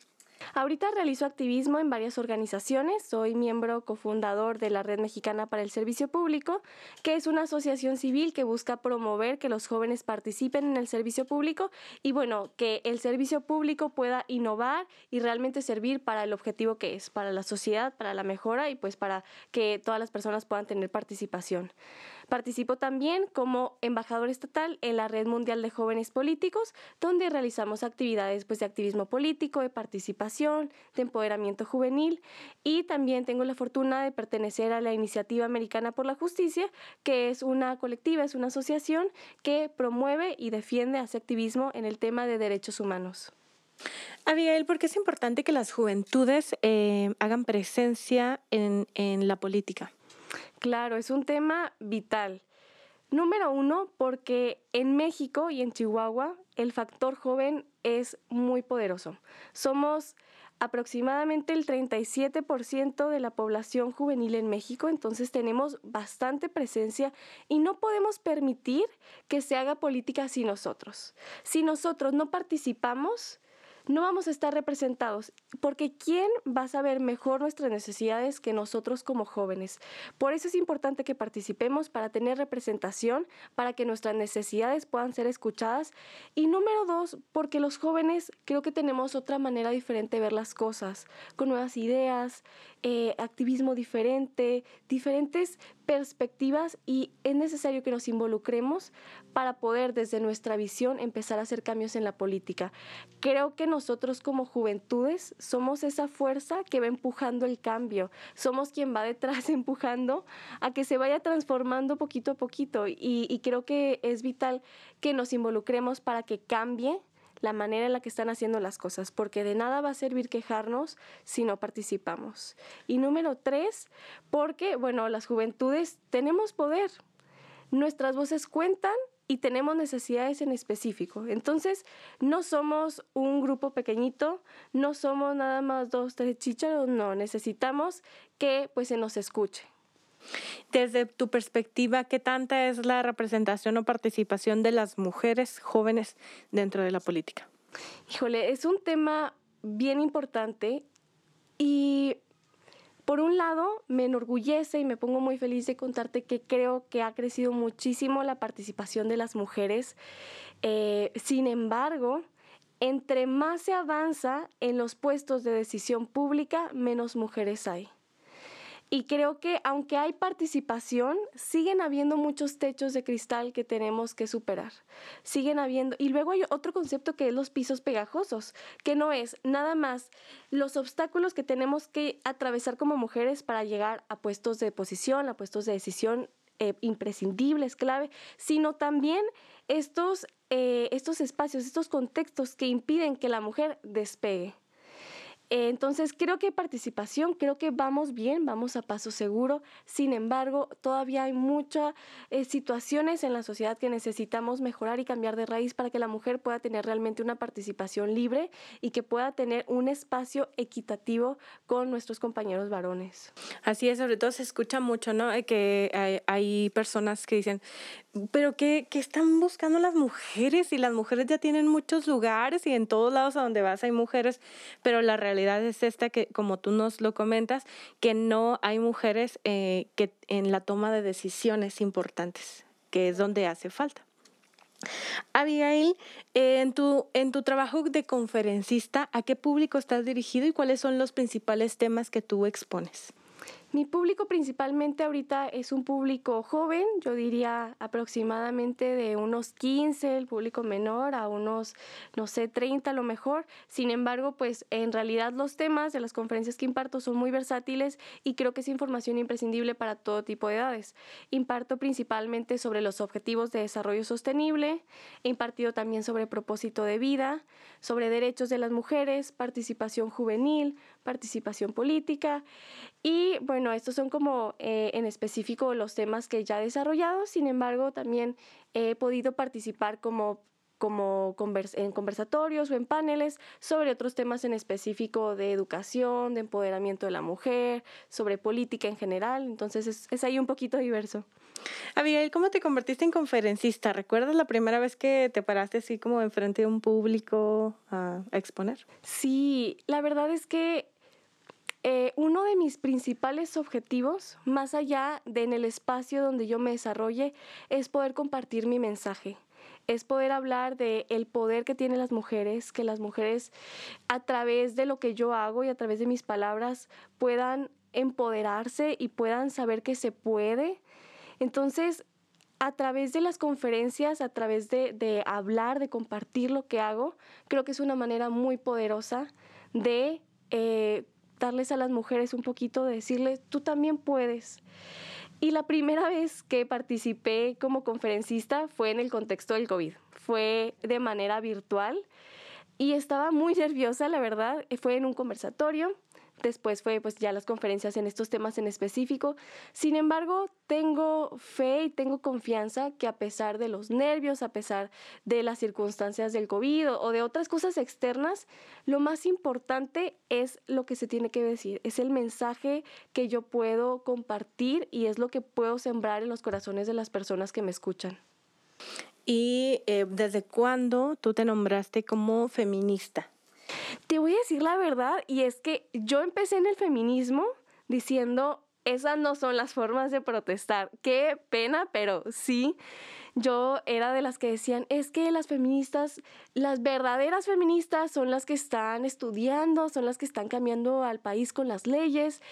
Ahorita realizo activismo en varias organizaciones. Soy miembro cofundador de la Red Mexicana para el Servicio Público, que es una asociación civil que busca promover que los jóvenes participen en el servicio público y bueno, que el servicio público pueda innovar y realmente servir para el objetivo que es, para la sociedad, para la mejora y pues para que todas las personas puedan tener participación. Participo también como embajador estatal en la Red Mundial de Jóvenes Políticos, donde realizamos actividades pues, de activismo político, de participación, de empoderamiento juvenil y también tengo la fortuna de pertenecer a la Iniciativa Americana por la Justicia, que es una colectiva, es una asociación que promueve y defiende, hace activismo en el tema de derechos humanos. Abigail, ¿por qué es importante que las juventudes eh, hagan presencia en, en la política? Claro, es un tema vital. Número uno, porque en México y en Chihuahua el factor joven es muy poderoso. Somos aproximadamente el 37% de la población juvenil en México, entonces tenemos bastante presencia y no podemos permitir que se haga política sin nosotros. Si nosotros no participamos, no vamos a estar representados, porque ¿quién va a saber mejor nuestras necesidades que nosotros como jóvenes? Por eso es importante que participemos para tener representación, para que nuestras necesidades puedan ser escuchadas. Y número dos, porque los jóvenes creo que tenemos otra manera diferente de ver las cosas, con nuevas ideas, eh, activismo diferente, diferentes perspectivas y es necesario que nos involucremos para poder desde nuestra visión empezar a hacer cambios en la política. Creo que nosotros como juventudes somos esa fuerza que va empujando el cambio, somos quien va detrás empujando a que se vaya transformando poquito a poquito y, y creo que es vital que nos involucremos para que cambie la manera en la que están haciendo las cosas, porque de nada va a servir quejarnos si no participamos. Y número tres, porque, bueno, las juventudes tenemos poder, nuestras voces cuentan y tenemos necesidades en específico. Entonces, no somos un grupo pequeñito, no somos nada más dos, tres chicharos, no, necesitamos que pues se nos escuche. Desde tu perspectiva, ¿qué tanta es la representación o participación de las mujeres jóvenes dentro de la política? Híjole, es un tema bien importante y por un lado, me enorgullece y me pongo muy feliz de contarte que creo que ha crecido muchísimo la participación de las mujeres. Eh, sin embargo, entre más se avanza en los puestos de decisión pública, menos mujeres hay. Y creo que aunque hay participación, siguen habiendo muchos techos de cristal que tenemos que superar. Siguen habiendo. Y luego hay otro concepto que es los pisos pegajosos, que no es nada más los obstáculos que tenemos que atravesar como mujeres para llegar a puestos de posición, a puestos de decisión eh, imprescindibles, clave, sino también estos, eh, estos espacios, estos contextos que impiden que la mujer despegue. Entonces, creo que participación, creo que vamos bien, vamos a paso seguro. Sin embargo, todavía hay muchas eh, situaciones en la sociedad que necesitamos mejorar y cambiar de raíz para que la mujer pueda tener realmente una participación libre y que pueda tener un espacio equitativo con nuestros compañeros varones. Así es, sobre todo se escucha mucho, ¿no? Que hay, hay personas que dicen, pero ¿qué, ¿qué, están buscando las mujeres? Y las mujeres ya tienen muchos lugares y en todos lados a donde vas hay mujeres, pero la realidad es esta que, como tú nos lo comentas, que no hay mujeres eh, que en la toma de decisiones importantes, que es donde hace falta. Abigail, en tu, en tu trabajo de conferencista, ¿a qué público estás dirigido y cuáles son los principales temas que tú expones? Mi público principalmente ahorita es un público joven, yo diría aproximadamente de unos 15, el público menor a unos, no sé, 30 a lo mejor. Sin embargo, pues en realidad los temas de las conferencias que imparto son muy versátiles y creo que es información imprescindible para todo tipo de edades. Imparto principalmente sobre los objetivos de desarrollo sostenible, he impartido también sobre propósito de vida, sobre derechos de las mujeres, participación juvenil, participación política y bueno, estos son como eh, en específico los temas que ya he desarrollado, sin embargo también he podido participar como como en conversatorios o en paneles sobre otros temas en específico de educación, de empoderamiento de la mujer, sobre política en general. Entonces es, es ahí un poquito diverso. Abigail, ¿cómo te convertiste en conferencista? ¿Recuerdas la primera vez que te paraste así como enfrente de un público a, exponer? Sí, la verdad es que eh, uno de mis principales objetivos, más allá de en el espacio donde yo me desarrolle, es poder compartir mi mensaje es poder hablar de el poder que tienen las mujeres, que las mujeres a través de lo que yo hago y a través de mis palabras puedan empoderarse y puedan saber que se puede. Entonces, a través de las conferencias, a través de, hablar, de compartir lo que hago, creo que es una manera muy poderosa de eh, darles a las mujeres un poquito, de decirles, tú también puedes. Y la primera vez que participé como conferencista fue en el contexto del COVID. Fue de manera virtual y estaba muy nerviosa, la verdad. Fue en un conversatorio Después fue pues ya las conferencias en estos temas en específico. Sin embargo, tengo fe y tengo confianza que a pesar de los nervios, a pesar de las circunstancias del COVID o de otras cosas externas, lo más importante es lo que se tiene que decir, es el mensaje que yo puedo compartir y es lo que puedo sembrar en los corazones de las personas que me escuchan. ¿Y eh, desde cuándo tú te nombraste como feminista? Te voy a decir la verdad y es que yo empecé en el feminismo diciendo, esas no son las formas de protestar. Qué pena, pero sí. Yo era de las que decían, es que las feministas, las verdaderas feministas son las que están estudiando, son las que están cambiando al país con las leyes.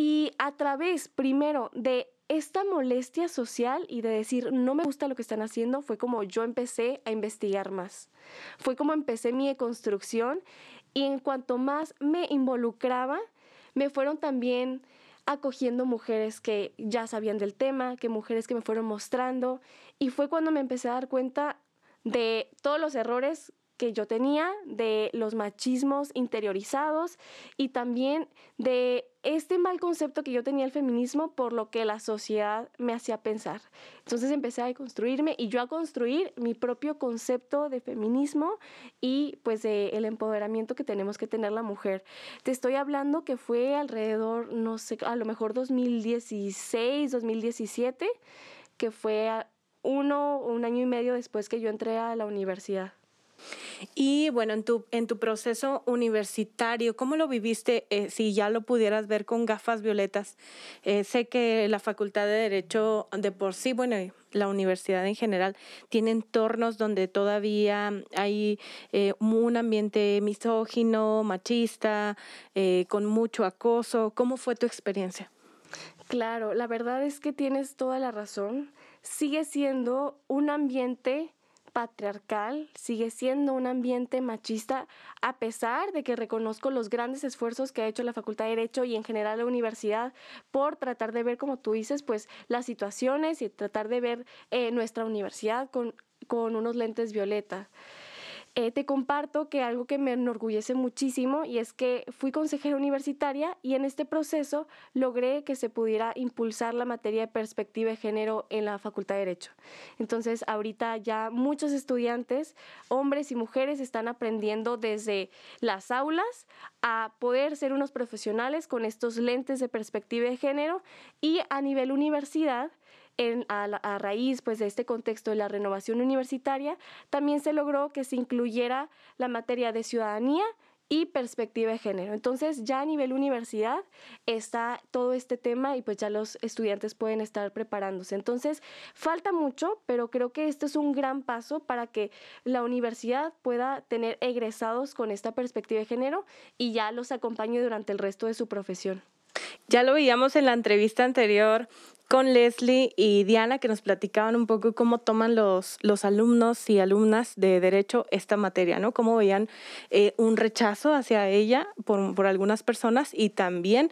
Y a través, primero, de esta molestia social y de decir no me gusta lo que están haciendo fue como yo empecé a investigar más. Fue como empecé mi construcción y en cuanto más me involucraba, me fueron también acogiendo mujeres que ya sabían del tema, que mujeres que me fueron mostrando y fue cuando me empecé a dar cuenta de todos los errores que yo tenía, de los machismos interiorizados y también de este mal concepto que yo tenía del feminismo por lo que la sociedad me hacía pensar. Entonces empecé a construirme y yo a construir mi propio concepto de feminismo y pues de el empoderamiento que tenemos que tener la mujer. Te estoy hablando que fue alrededor, no sé, a lo mejor 2016, 2017, que fue uno un año y medio después que yo entré a la universidad. Y bueno, en tu, en tu proceso universitario, ¿cómo lo viviste eh, si ya lo pudieras ver con gafas violetas? Eh, sé que la Facultad de Derecho de por sí, bueno, la universidad en general, tiene entornos donde todavía hay eh, un ambiente misógino, machista, con mucho acoso. ¿Cómo fue tu experiencia? Claro, la verdad es que tienes toda la razón. Sigue siendo un ambiente patriarcal, sigue siendo un ambiente machista, a pesar de que reconozco los grandes esfuerzos que ha hecho la Facultad de Derecho y en general la universidad por tratar de ver, como tú dices, pues las situaciones y tratar de ver eh, nuestra universidad con, con unos lentes violeta. Eh, te comparto que algo que me enorgullece muchísimo y es que fui consejera universitaria y en este proceso logré que se pudiera impulsar la materia de perspectiva de género en la Facultad de Derecho. Entonces, ahorita ya muchos estudiantes, hombres y mujeres, están aprendiendo desde las aulas a poder ser unos profesionales con estos lentes de perspectiva de género y a nivel universidad a, raíz pues, de este contexto de la renovación universitaria, también se logró que se incluyera la materia de ciudadanía y perspectiva de género. Entonces ya a nivel universidad está todo este tema y pues ya los estudiantes pueden estar preparándose. Entonces falta mucho, pero creo que este es un gran paso para que la universidad pueda tener egresados con esta perspectiva de género y ya los acompañe durante el resto de su profesión. Ya lo veíamos en la entrevista anterior con Leslie y Diana que nos platicaban un poco cómo toman los, los alumnos y alumnas de derecho esta materia, ¿no? Cómo veían eh, un rechazo hacia ella por, por algunas personas y también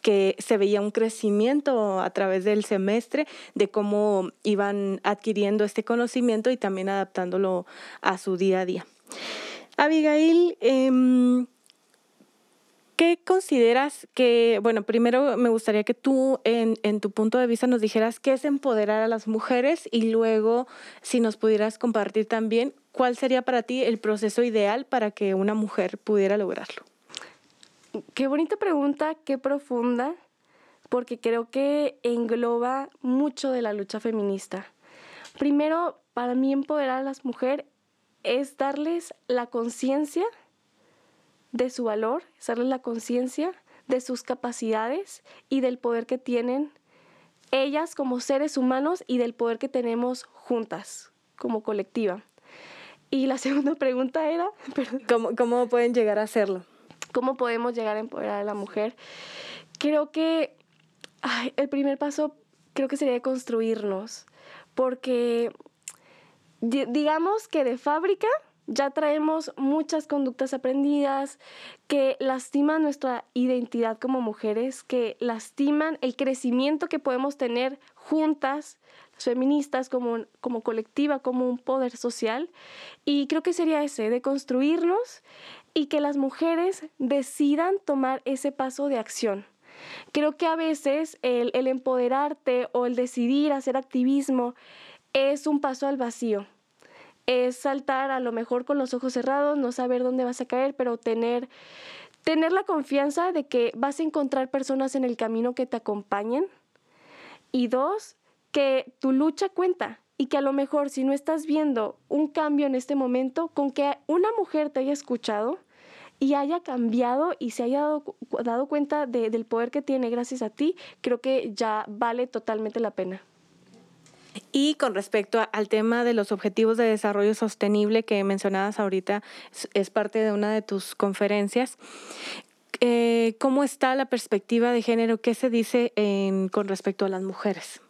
que se veía un crecimiento a través del semestre de cómo iban adquiriendo este conocimiento y también adaptándolo a su día a día. Abigail, eh, ¿Qué consideras que, bueno, primero me gustaría que tú en, en, tu punto de vista nos dijeras qué es empoderar a las mujeres y luego si nos pudieras compartir también cuál sería para ti el proceso ideal para que una mujer pudiera lograrlo? Qué bonita pregunta, qué profunda, porque creo que engloba mucho de la lucha feminista. Primero, para mí empoderar a las mujeres es darles la conciencia de su valor, hacerles la conciencia de sus capacidades y del poder que tienen ellas como seres humanos y del poder que tenemos juntas como colectiva. Y la segunda pregunta era, ¿Cómo, ¿cómo pueden llegar a hacerlo? ¿Cómo podemos llegar a empoderar a la mujer? Creo que el primer paso creo que sería construirnos, porque digamos que de fábrica ya traemos muchas conductas aprendidas que lastiman nuestra identidad como mujeres, que lastiman el crecimiento que podemos tener juntas, feministas como, como colectiva, como un poder social. Y creo que sería ese, de construirnos y que las mujeres decidan tomar ese paso de acción. Creo que a veces el, el empoderarte o el decidir hacer activismo es un paso al vacío es saltar a lo mejor con los ojos cerrados, no saber dónde vas a caer, pero tener, tener la confianza de que vas a encontrar personas en el camino que te acompañen. Y dos, que tu lucha cuenta y que a lo mejor si no estás viendo un cambio en este momento, con que una mujer te haya escuchado y haya cambiado y se haya dado, dado cuenta del poder que tiene gracias a ti, creo que ya vale totalmente la pena. Y con respecto al tema de los objetivos de desarrollo sostenible que mencionabas ahorita, es, parte de una de tus conferencias. Eh, ¿Cómo está la perspectiva de género? ¿Qué se dice con respecto a las mujeres?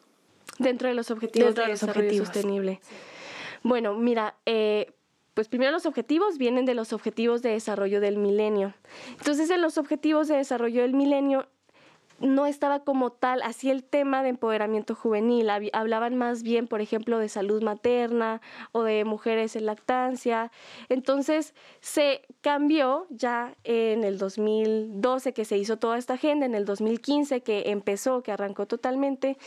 Dentro de los objetivos de desarrollo sostenible. Bueno, mira, eh, pues primero los objetivos vienen de los objetivos de desarrollo del milenio. Entonces, en los objetivos de desarrollo del milenio no estaba como tal así el tema de empoderamiento juvenil. Hablaban más bien, por ejemplo, de salud materna o de mujeres en lactancia. Entonces se cambió ya en el 2012 que se hizo toda esta agenda, en el 2015 que empezó, que arrancó totalmente.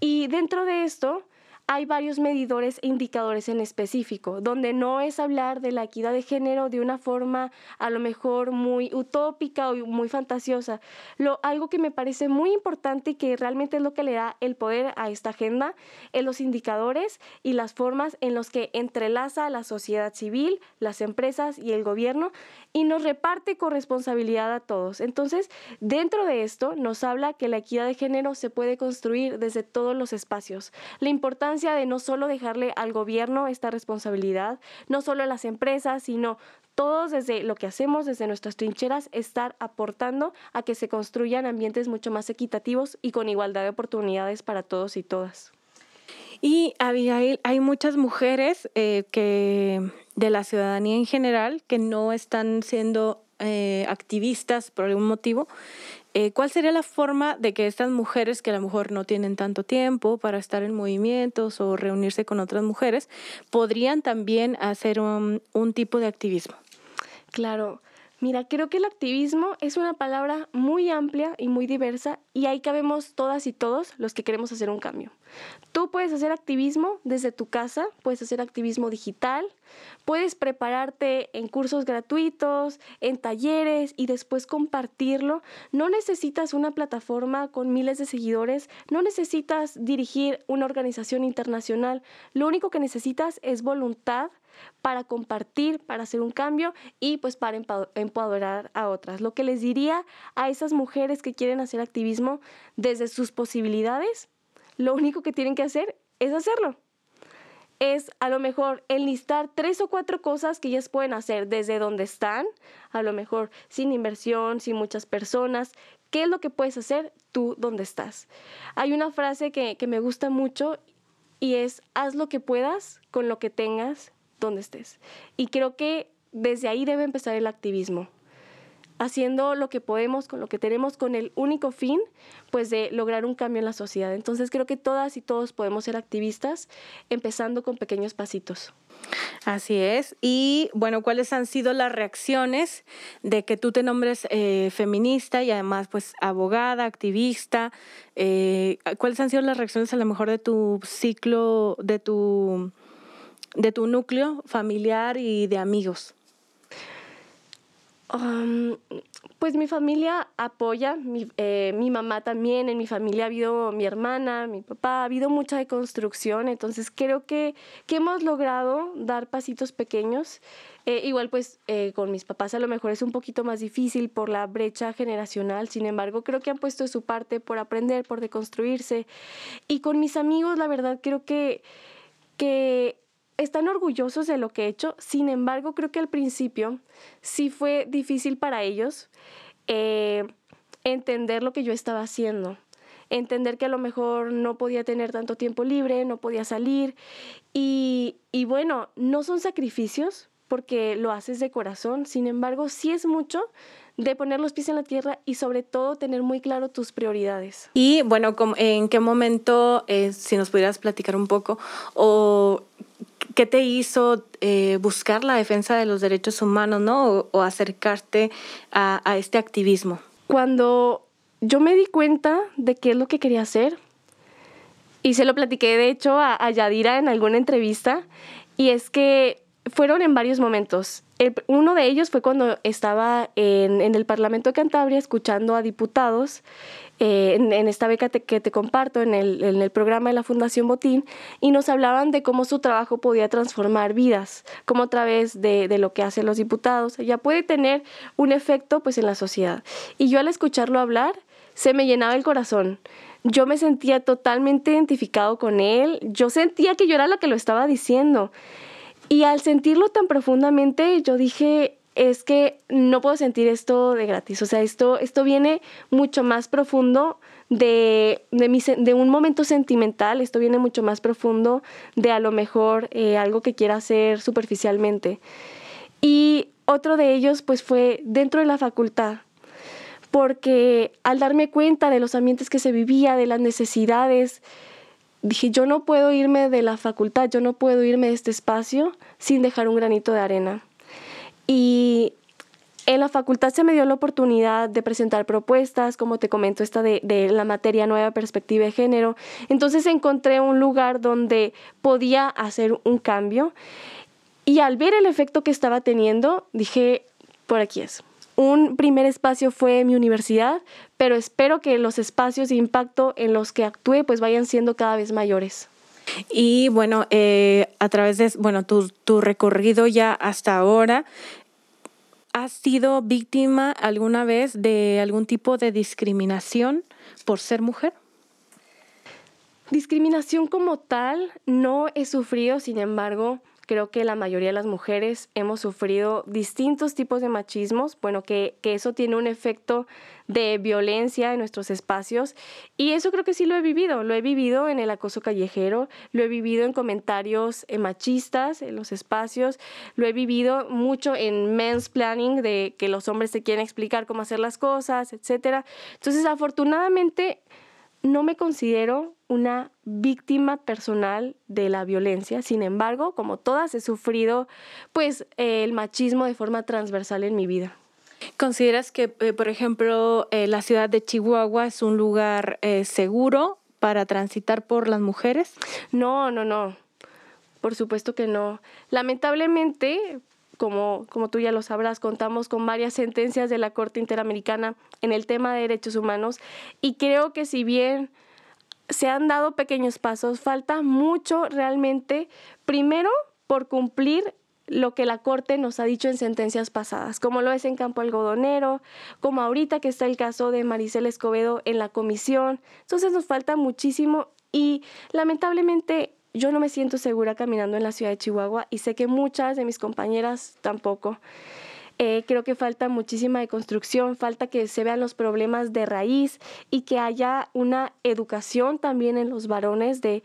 Y dentro de esto hay varios medidores e indicadores en específico, donde no es hablar de la equidad de género de una forma a lo mejor muy utópica o muy fantasiosa. Lo, algo que me parece muy importante y que realmente es lo que le da el poder a esta agenda es los indicadores y las formas en los que entrelaza la sociedad civil, las empresas y el gobierno y nos reparte corresponsabilidad a todos. Entonces, dentro de esto nos habla que la equidad de género se puede construir desde todos los espacios. La importancia de no solo dejarle al gobierno esta responsabilidad, no solo a las empresas, sino todos desde lo que hacemos, desde nuestras trincheras, estar aportando a que se construyan ambientes mucho más equitativos y con igualdad de oportunidades para todos y todas. Y Abigail, hay muchas mujeres eh, que de la ciudadanía en general que no están siendo eh, activistas por algún motivo eh, ¿Cuál sería la forma de que estas mujeres que a lo mejor no tienen tanto tiempo para estar en movimientos o reunirse con otras mujeres, podrían también hacer un, un tipo de activismo? Claro, Mira, creo que el activismo es una palabra muy amplia y muy diversa y ahí cabemos todas y todos los que queremos hacer un cambio. Tú puedes hacer activismo desde tu casa, puedes hacer activismo digital, puedes prepararte en cursos gratuitos, en talleres y después compartirlo. No necesitas una plataforma con miles de seguidores, no necesitas dirigir una organización internacional, lo único que necesitas es voluntad para compartir, para hacer un cambio y pues para empoderar a otras. Lo que les diría a esas mujeres que quieren hacer activismo desde sus posibilidades, lo único que tienen que hacer es hacerlo. Es a lo mejor enlistar tres o cuatro cosas que ellas pueden hacer desde donde están, a lo mejor sin inversión, sin muchas personas. ¿Qué es lo que puedes hacer tú donde estás? Hay una frase que, que me gusta mucho y es haz lo que puedas con lo que tengas donde estés. Y creo que desde ahí debe empezar el activismo, haciendo lo que podemos con lo que tenemos con el único fin, pues de lograr un cambio en la sociedad. Entonces creo que todas y todos podemos ser activistas, empezando con pequeños pasitos. Así es. Y bueno, ¿cuáles han sido las reacciones de que tú te nombres eh, feminista y además pues abogada, activista? Eh, ¿Cuáles han sido las reacciones a lo mejor de tu ciclo, de tu de tu núcleo familiar y de amigos? pues mi familia apoya, eh, mi, mamá también, en mi familia ha habido mi hermana, mi papá, ha habido mucha deconstrucción, entonces creo que, que hemos logrado dar pasitos pequeños. Eh, igual pues eh, con mis papás a lo mejor es un poquito más difícil por la brecha generacional, sin embargo creo que han puesto su parte por aprender, por deconstruirse. Y con mis amigos la verdad creo que, que están orgullosos de lo que he hecho, sin embargo creo que al principio sí fue difícil para ellos eh, entender lo que yo estaba haciendo, entender que a lo mejor no podía tener tanto tiempo libre, no podía salir y, y bueno, no son sacrificios porque lo haces de corazón, sin embargo sí es mucho de poner los pies en la tierra y sobre todo tener muy claro tus prioridades. Y bueno, ¿en qué momento, eh, si nos pudieras platicar un poco, o ¿Qué te hizo eh, buscar la defensa de los derechos humanos, ¿no? O, acercarte a, este activismo. Cuando yo me di cuenta de qué es lo que quería hacer, y se lo platiqué de hecho a, Yadira en alguna entrevista, y es que fueron en varios momentos. uno de ellos fue cuando estaba en, en el Parlamento de Cantabria escuchando a diputados eh, en, esta beca que te comparto en el, en el, programa de la Fundación Botín y nos hablaban de cómo su trabajo podía transformar vidas, como a través de, de, lo que hacen los diputados, ya puede tener un efecto pues en la sociedad. Y yo al escucharlo hablar, se me llenaba el corazón. Yo me sentía totalmente identificado con él, yo sentía que yo era la que lo estaba diciendo. Y al sentirlo tan profundamente, yo dije, es que no puedo sentir esto de gratis. O sea, esto, esto viene mucho más profundo de, de, un momento sentimental, esto viene mucho más profundo de a lo mejor eh, algo que quiera hacer superficialmente. Y otro de ellos, pues fue dentro de la facultad, porque al darme cuenta de los ambientes que se vivía, de las necesidades, dije, yo no puedo irme de la facultad, yo no puedo irme de este espacio sin dejar un granito de arena. Y en la facultad se me dio la oportunidad de presentar propuestas, como te comento, esta de, de, la materia nueva perspectiva de género. Entonces encontré un lugar donde podía hacer un cambio y al ver el efecto que estaba teniendo, dije, por aquí es. Un primer espacio fue mi universidad, pero espero que los espacios de impacto en los que actúe pues vayan siendo cada vez mayores. Y bueno, eh, a través de bueno, tu, tu recorrido ya hasta ahora, ¿has sido víctima alguna vez de algún tipo de discriminación por ser mujer? Discriminación como tal no he sufrido, sin embargo, creo que la mayoría de las mujeres hemos sufrido distintos tipos de machismos, bueno, que, que, eso tiene un efecto de violencia en nuestros espacios y eso creo que sí lo he vivido, lo he vivido en el acoso callejero, lo he vivido en comentarios eh, machistas en los espacios, lo he vivido mucho en men's planning de que los hombres se quieren explicar cómo hacer las cosas, etcétera. Entonces, afortunadamente no me considero una víctima personal de la violencia. Sin embargo, como todas, he sufrido pues el machismo de forma transversal en mi vida. ¿Consideras que, eh, por ejemplo, eh, la ciudad de Chihuahua es un lugar eh, seguro para transitar por las mujeres? No, no, no. Por supuesto que no. Lamentablemente, como, como tú ya lo sabrás, contamos con varias sentencias de la Corte Interamericana en el tema de derechos humanos y creo que si bien se han dado pequeños pasos, falta mucho realmente, primero por cumplir lo que la Corte nos ha dicho en sentencias pasadas, como lo es en Campo Algodonero, como ahorita que está el caso de Maricel Escobedo en la comisión. Entonces nos falta muchísimo y lamentablemente yo no me siento segura caminando en la ciudad de Chihuahua y sé que muchas de mis compañeras tampoco. Eh, creo que falta muchísima deconstrucción, falta que se vean los problemas de raíz y que haya una educación también en los varones de,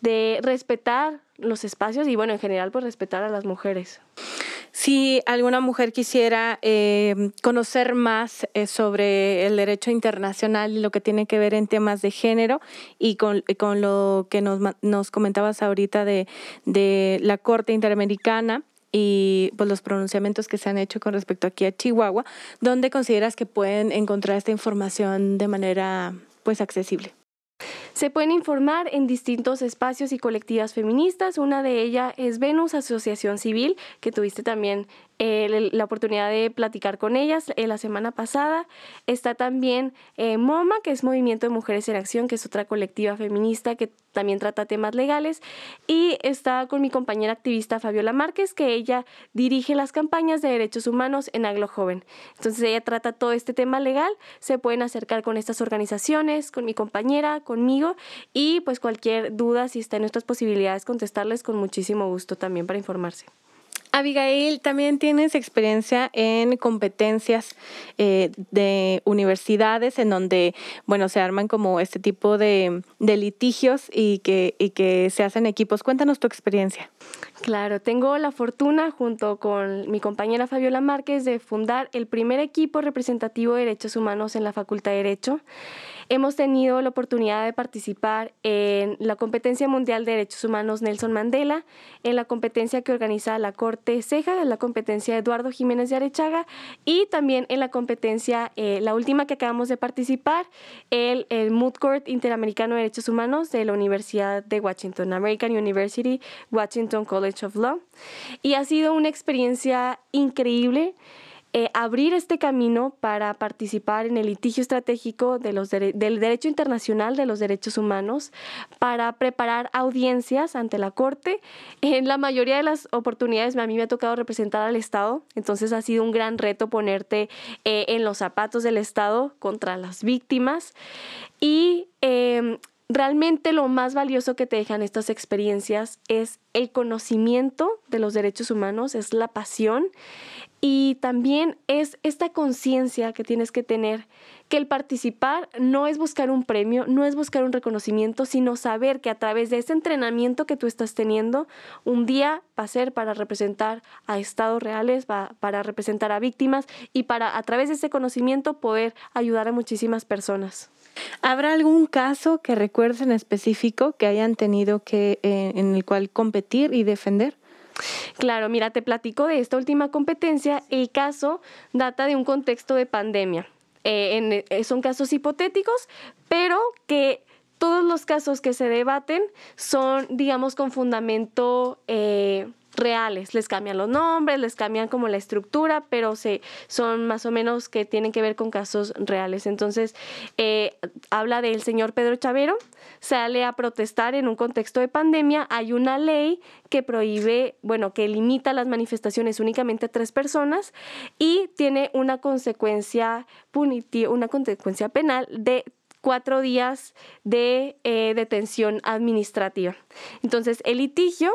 de respetar los espacios y bueno, en general pues, respetar a las mujeres. Si alguna mujer quisiera eh, conocer más eh, sobre el derecho internacional y lo que tiene que ver en temas de género y con, con lo que nos, nos comentabas ahorita de, de la Corte Interamericana, y pues, los pronunciamientos que se han hecho con respecto aquí a Chihuahua, ¿dónde consideras que pueden encontrar esta información de manera pues accesible? Se pueden informar en distintos espacios y colectivas feministas. Una de ellas es Venus Asociación Civil, que tuviste también eh, la oportunidad de platicar con ellas eh, la semana pasada. Está también eh, MoMA, que es Movimiento de Mujeres en Acción, que es otra colectiva feminista que también trata temas legales. Y está con mi compañera activista Fabiola Márquez, que ella dirige las campañas de derechos humanos en Aglo Joven. Entonces ella trata todo este tema legal. Se pueden acercar con estas organizaciones, con mi compañera, conmigo. Y pues cualquier duda, si está en nuestras posibilidades, contestarles con muchísimo gusto también para informarse. Abigail, también tienes experiencia en competencias eh, de universidades en donde, bueno, se arman como este tipo de, de litigios y que, y que se hacen equipos. Cuéntanos tu experiencia. Claro, tengo la fortuna junto con mi compañera Fabiola Márquez de fundar el primer equipo representativo de derechos humanos en la Facultad de Derecho. Hemos tenido la oportunidad de participar en la competencia mundial de derechos humanos Nelson Mandela, en la competencia que organiza la Corte Ceja, en la competencia Eduardo Jiménez de Arechaga y también en la competencia, eh, la última que acabamos de participar, el, el Mood Court Interamericano de Derechos Humanos de la Universidad de Washington, American University, Washington College of Law. Y ha sido una experiencia increíble. Eh, abrir este camino para participar en el litigio estratégico de los del derecho internacional de los derechos humanos, para preparar audiencias ante la Corte. En la mayoría de las oportunidades a mí me ha tocado representar al Estado, entonces ha sido un gran reto ponerte eh, en los zapatos del Estado contra las víctimas. Y em, realmente lo más valioso que te dejan estas experiencias es el conocimiento de los derechos humanos, es la pasión Y también es esta conciencia que tienes que tener, que el participar no es buscar un premio, no es buscar un reconocimiento, sino saber que a través de ese entrenamiento que tú estás teniendo, un día va a ser para representar a estados reales, va, para representar a víctimas y para a través de ese conocimiento poder ayudar a muchísimas personas. ¿Habrá algún caso que recuerdes en específico que hayan tenido que, eh, en el cual competir y defender? Claro, mira, te platico de esta última competencia. El caso data de un contexto de pandemia. Eh, eh, son casos hipotéticos, pero que todos los casos que se debaten son, digamos, con fundamento reales. Les cambian los nombres, les cambian como la estructura, pero se, son más o menos que tienen que ver con casos reales. Entonces, eh, habla del señor Pedro Chavero, sale a protestar en un contexto de pandemia. Hay una ley que prohíbe, bueno, que limita las manifestaciones únicamente a tres personas y tiene una consecuencia una consecuencia penal de cuatro días de eh, detención administrativa. Entonces, el litigio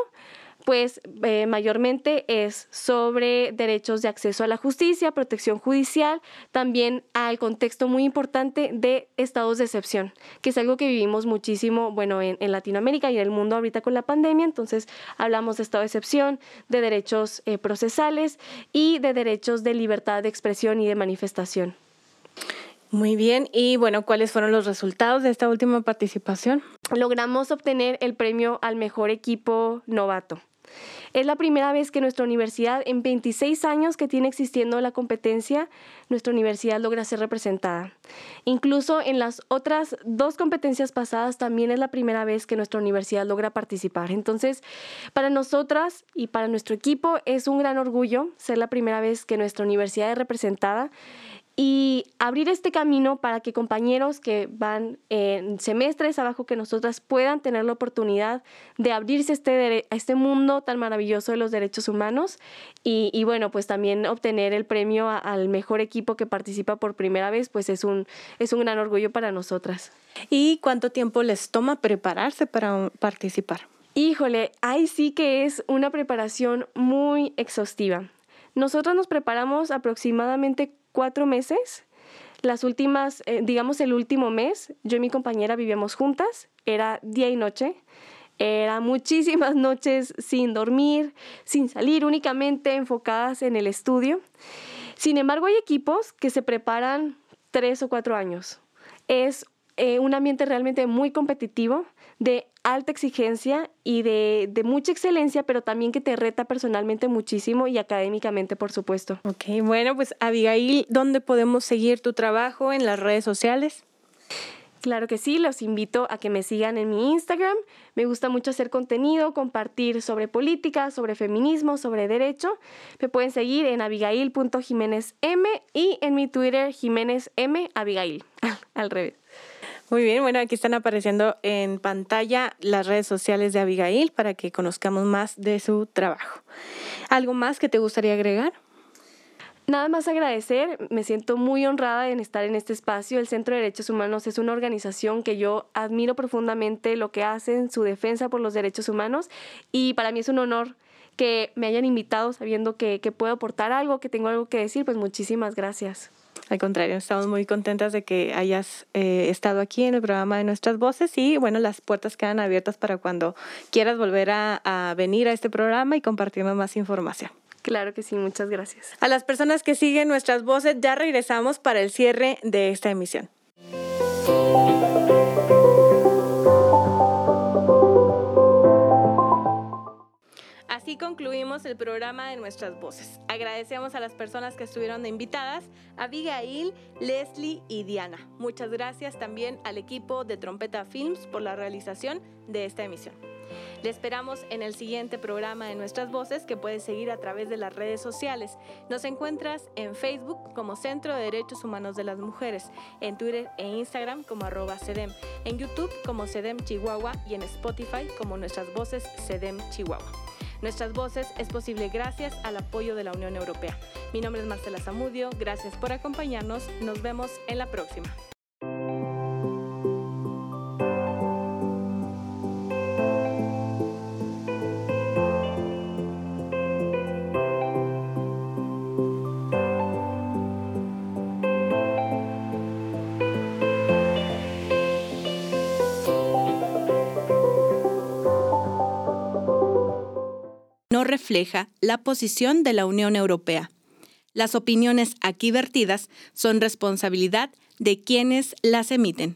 pues eh, mayormente es sobre derechos de acceso a la justicia, protección judicial, también al contexto muy importante de estados de excepción, que es algo que vivimos muchísimo, bueno, en, Latinoamérica y en el mundo ahorita con la pandemia, entonces hablamos de estado de excepción, de derechos eh, procesales y de derechos de libertad de expresión y de manifestación. Muy bien, y bueno, ¿cuáles fueron los resultados de esta última participación? Logramos obtener el premio al mejor equipo novato. Es la primera vez que nuestra universidad, en 26 años que tiene existiendo la competencia, nuestra universidad logra ser representada. Incluso en las otras dos competencias pasadas también es la primera vez que nuestra universidad logra participar. Entonces, para nosotras y para nuestro equipo es un gran orgullo ser la primera vez que nuestra universidad es representada y abrir este camino para que compañeros que van en semestres abajo que nosotras puedan tener la oportunidad de abrirse a este, a este mundo tan maravilloso de los derechos humanos y, bueno, pues también obtener el premio al mejor equipo que participa por primera vez, pues es un, es un gran orgullo para nosotras. ¿Y cuánto tiempo les toma prepararse para participar? Híjole, ahí sí que es una preparación muy exhaustiva. Nosotros nos preparamos aproximadamente cuatro meses. Las últimas, eh, digamos el último mes, yo y mi compañera vivíamos juntas, era día y noche. Era muchísimas noches sin dormir, sin salir, únicamente enfocadas en el estudio. Sin embargo, hay equipos que se preparan tres o cuatro años. Es eh, un ambiente realmente muy competitivo, de alta exigencia y de, de, mucha excelencia, pero también que te reta personalmente muchísimo y académicamente, por supuesto. Ok, bueno, pues Abigail, ¿dónde podemos seguir tu trabajo en las redes sociales? Claro que sí, los invito a que me sigan en mi Instagram. Me gusta mucho hacer contenido, compartir sobre política, sobre feminismo, sobre derecho. Me pueden seguir en abigail.jiménezm y en mi Twitter Jiménez M Abigail, al revés. Muy bien, bueno, aquí están apareciendo en pantalla las redes sociales de Abigail para que conozcamos más de su trabajo. ¿Algo más que te gustaría agregar? Nada más agradecer, me siento muy honrada en estar en este espacio. El Centro de Derechos Humanos es una organización que yo admiro profundamente lo que hacen, su defensa por los derechos humanos y para mí es un honor que me hayan invitado sabiendo que, que puedo aportar algo, que tengo algo que decir, pues muchísimas gracias. Al contrario, estamos muy contentas de que hayas eh, estado aquí en el programa de Nuestras Voces y bueno, las puertas quedan abiertas para cuando quieras volver a, a venir a este programa y compartirnos más información. Claro que sí, muchas gracias. A las personas que siguen nuestras voces, ya regresamos para el cierre de esta emisión. Concluimos el programa de Nuestras Voces. Agradecemos a las personas que estuvieron de invitadas, Abigail, Leslie y Diana. Muchas gracias también al equipo de Trompeta Films por la realización de esta emisión. Le esperamos en el siguiente programa de Nuestras Voces que puedes seguir a través de las redes sociales. Nos encuentras en Facebook como Centro de Derechos Humanos de las Mujeres, en Twitter e Instagram como arroba CEDEM, en YouTube como CEDEM Chihuahua y en Spotify como Nuestras Voces CEDEM Chihuahua. Nuestras voces es posible gracias al apoyo de la Unión Europea. Mi nombre es Marcela Zamudio, gracias por acompañarnos, nos vemos en la próxima. No refleja la posición de la Unión Europea. Las opiniones aquí vertidas son responsabilidad de quienes las emiten.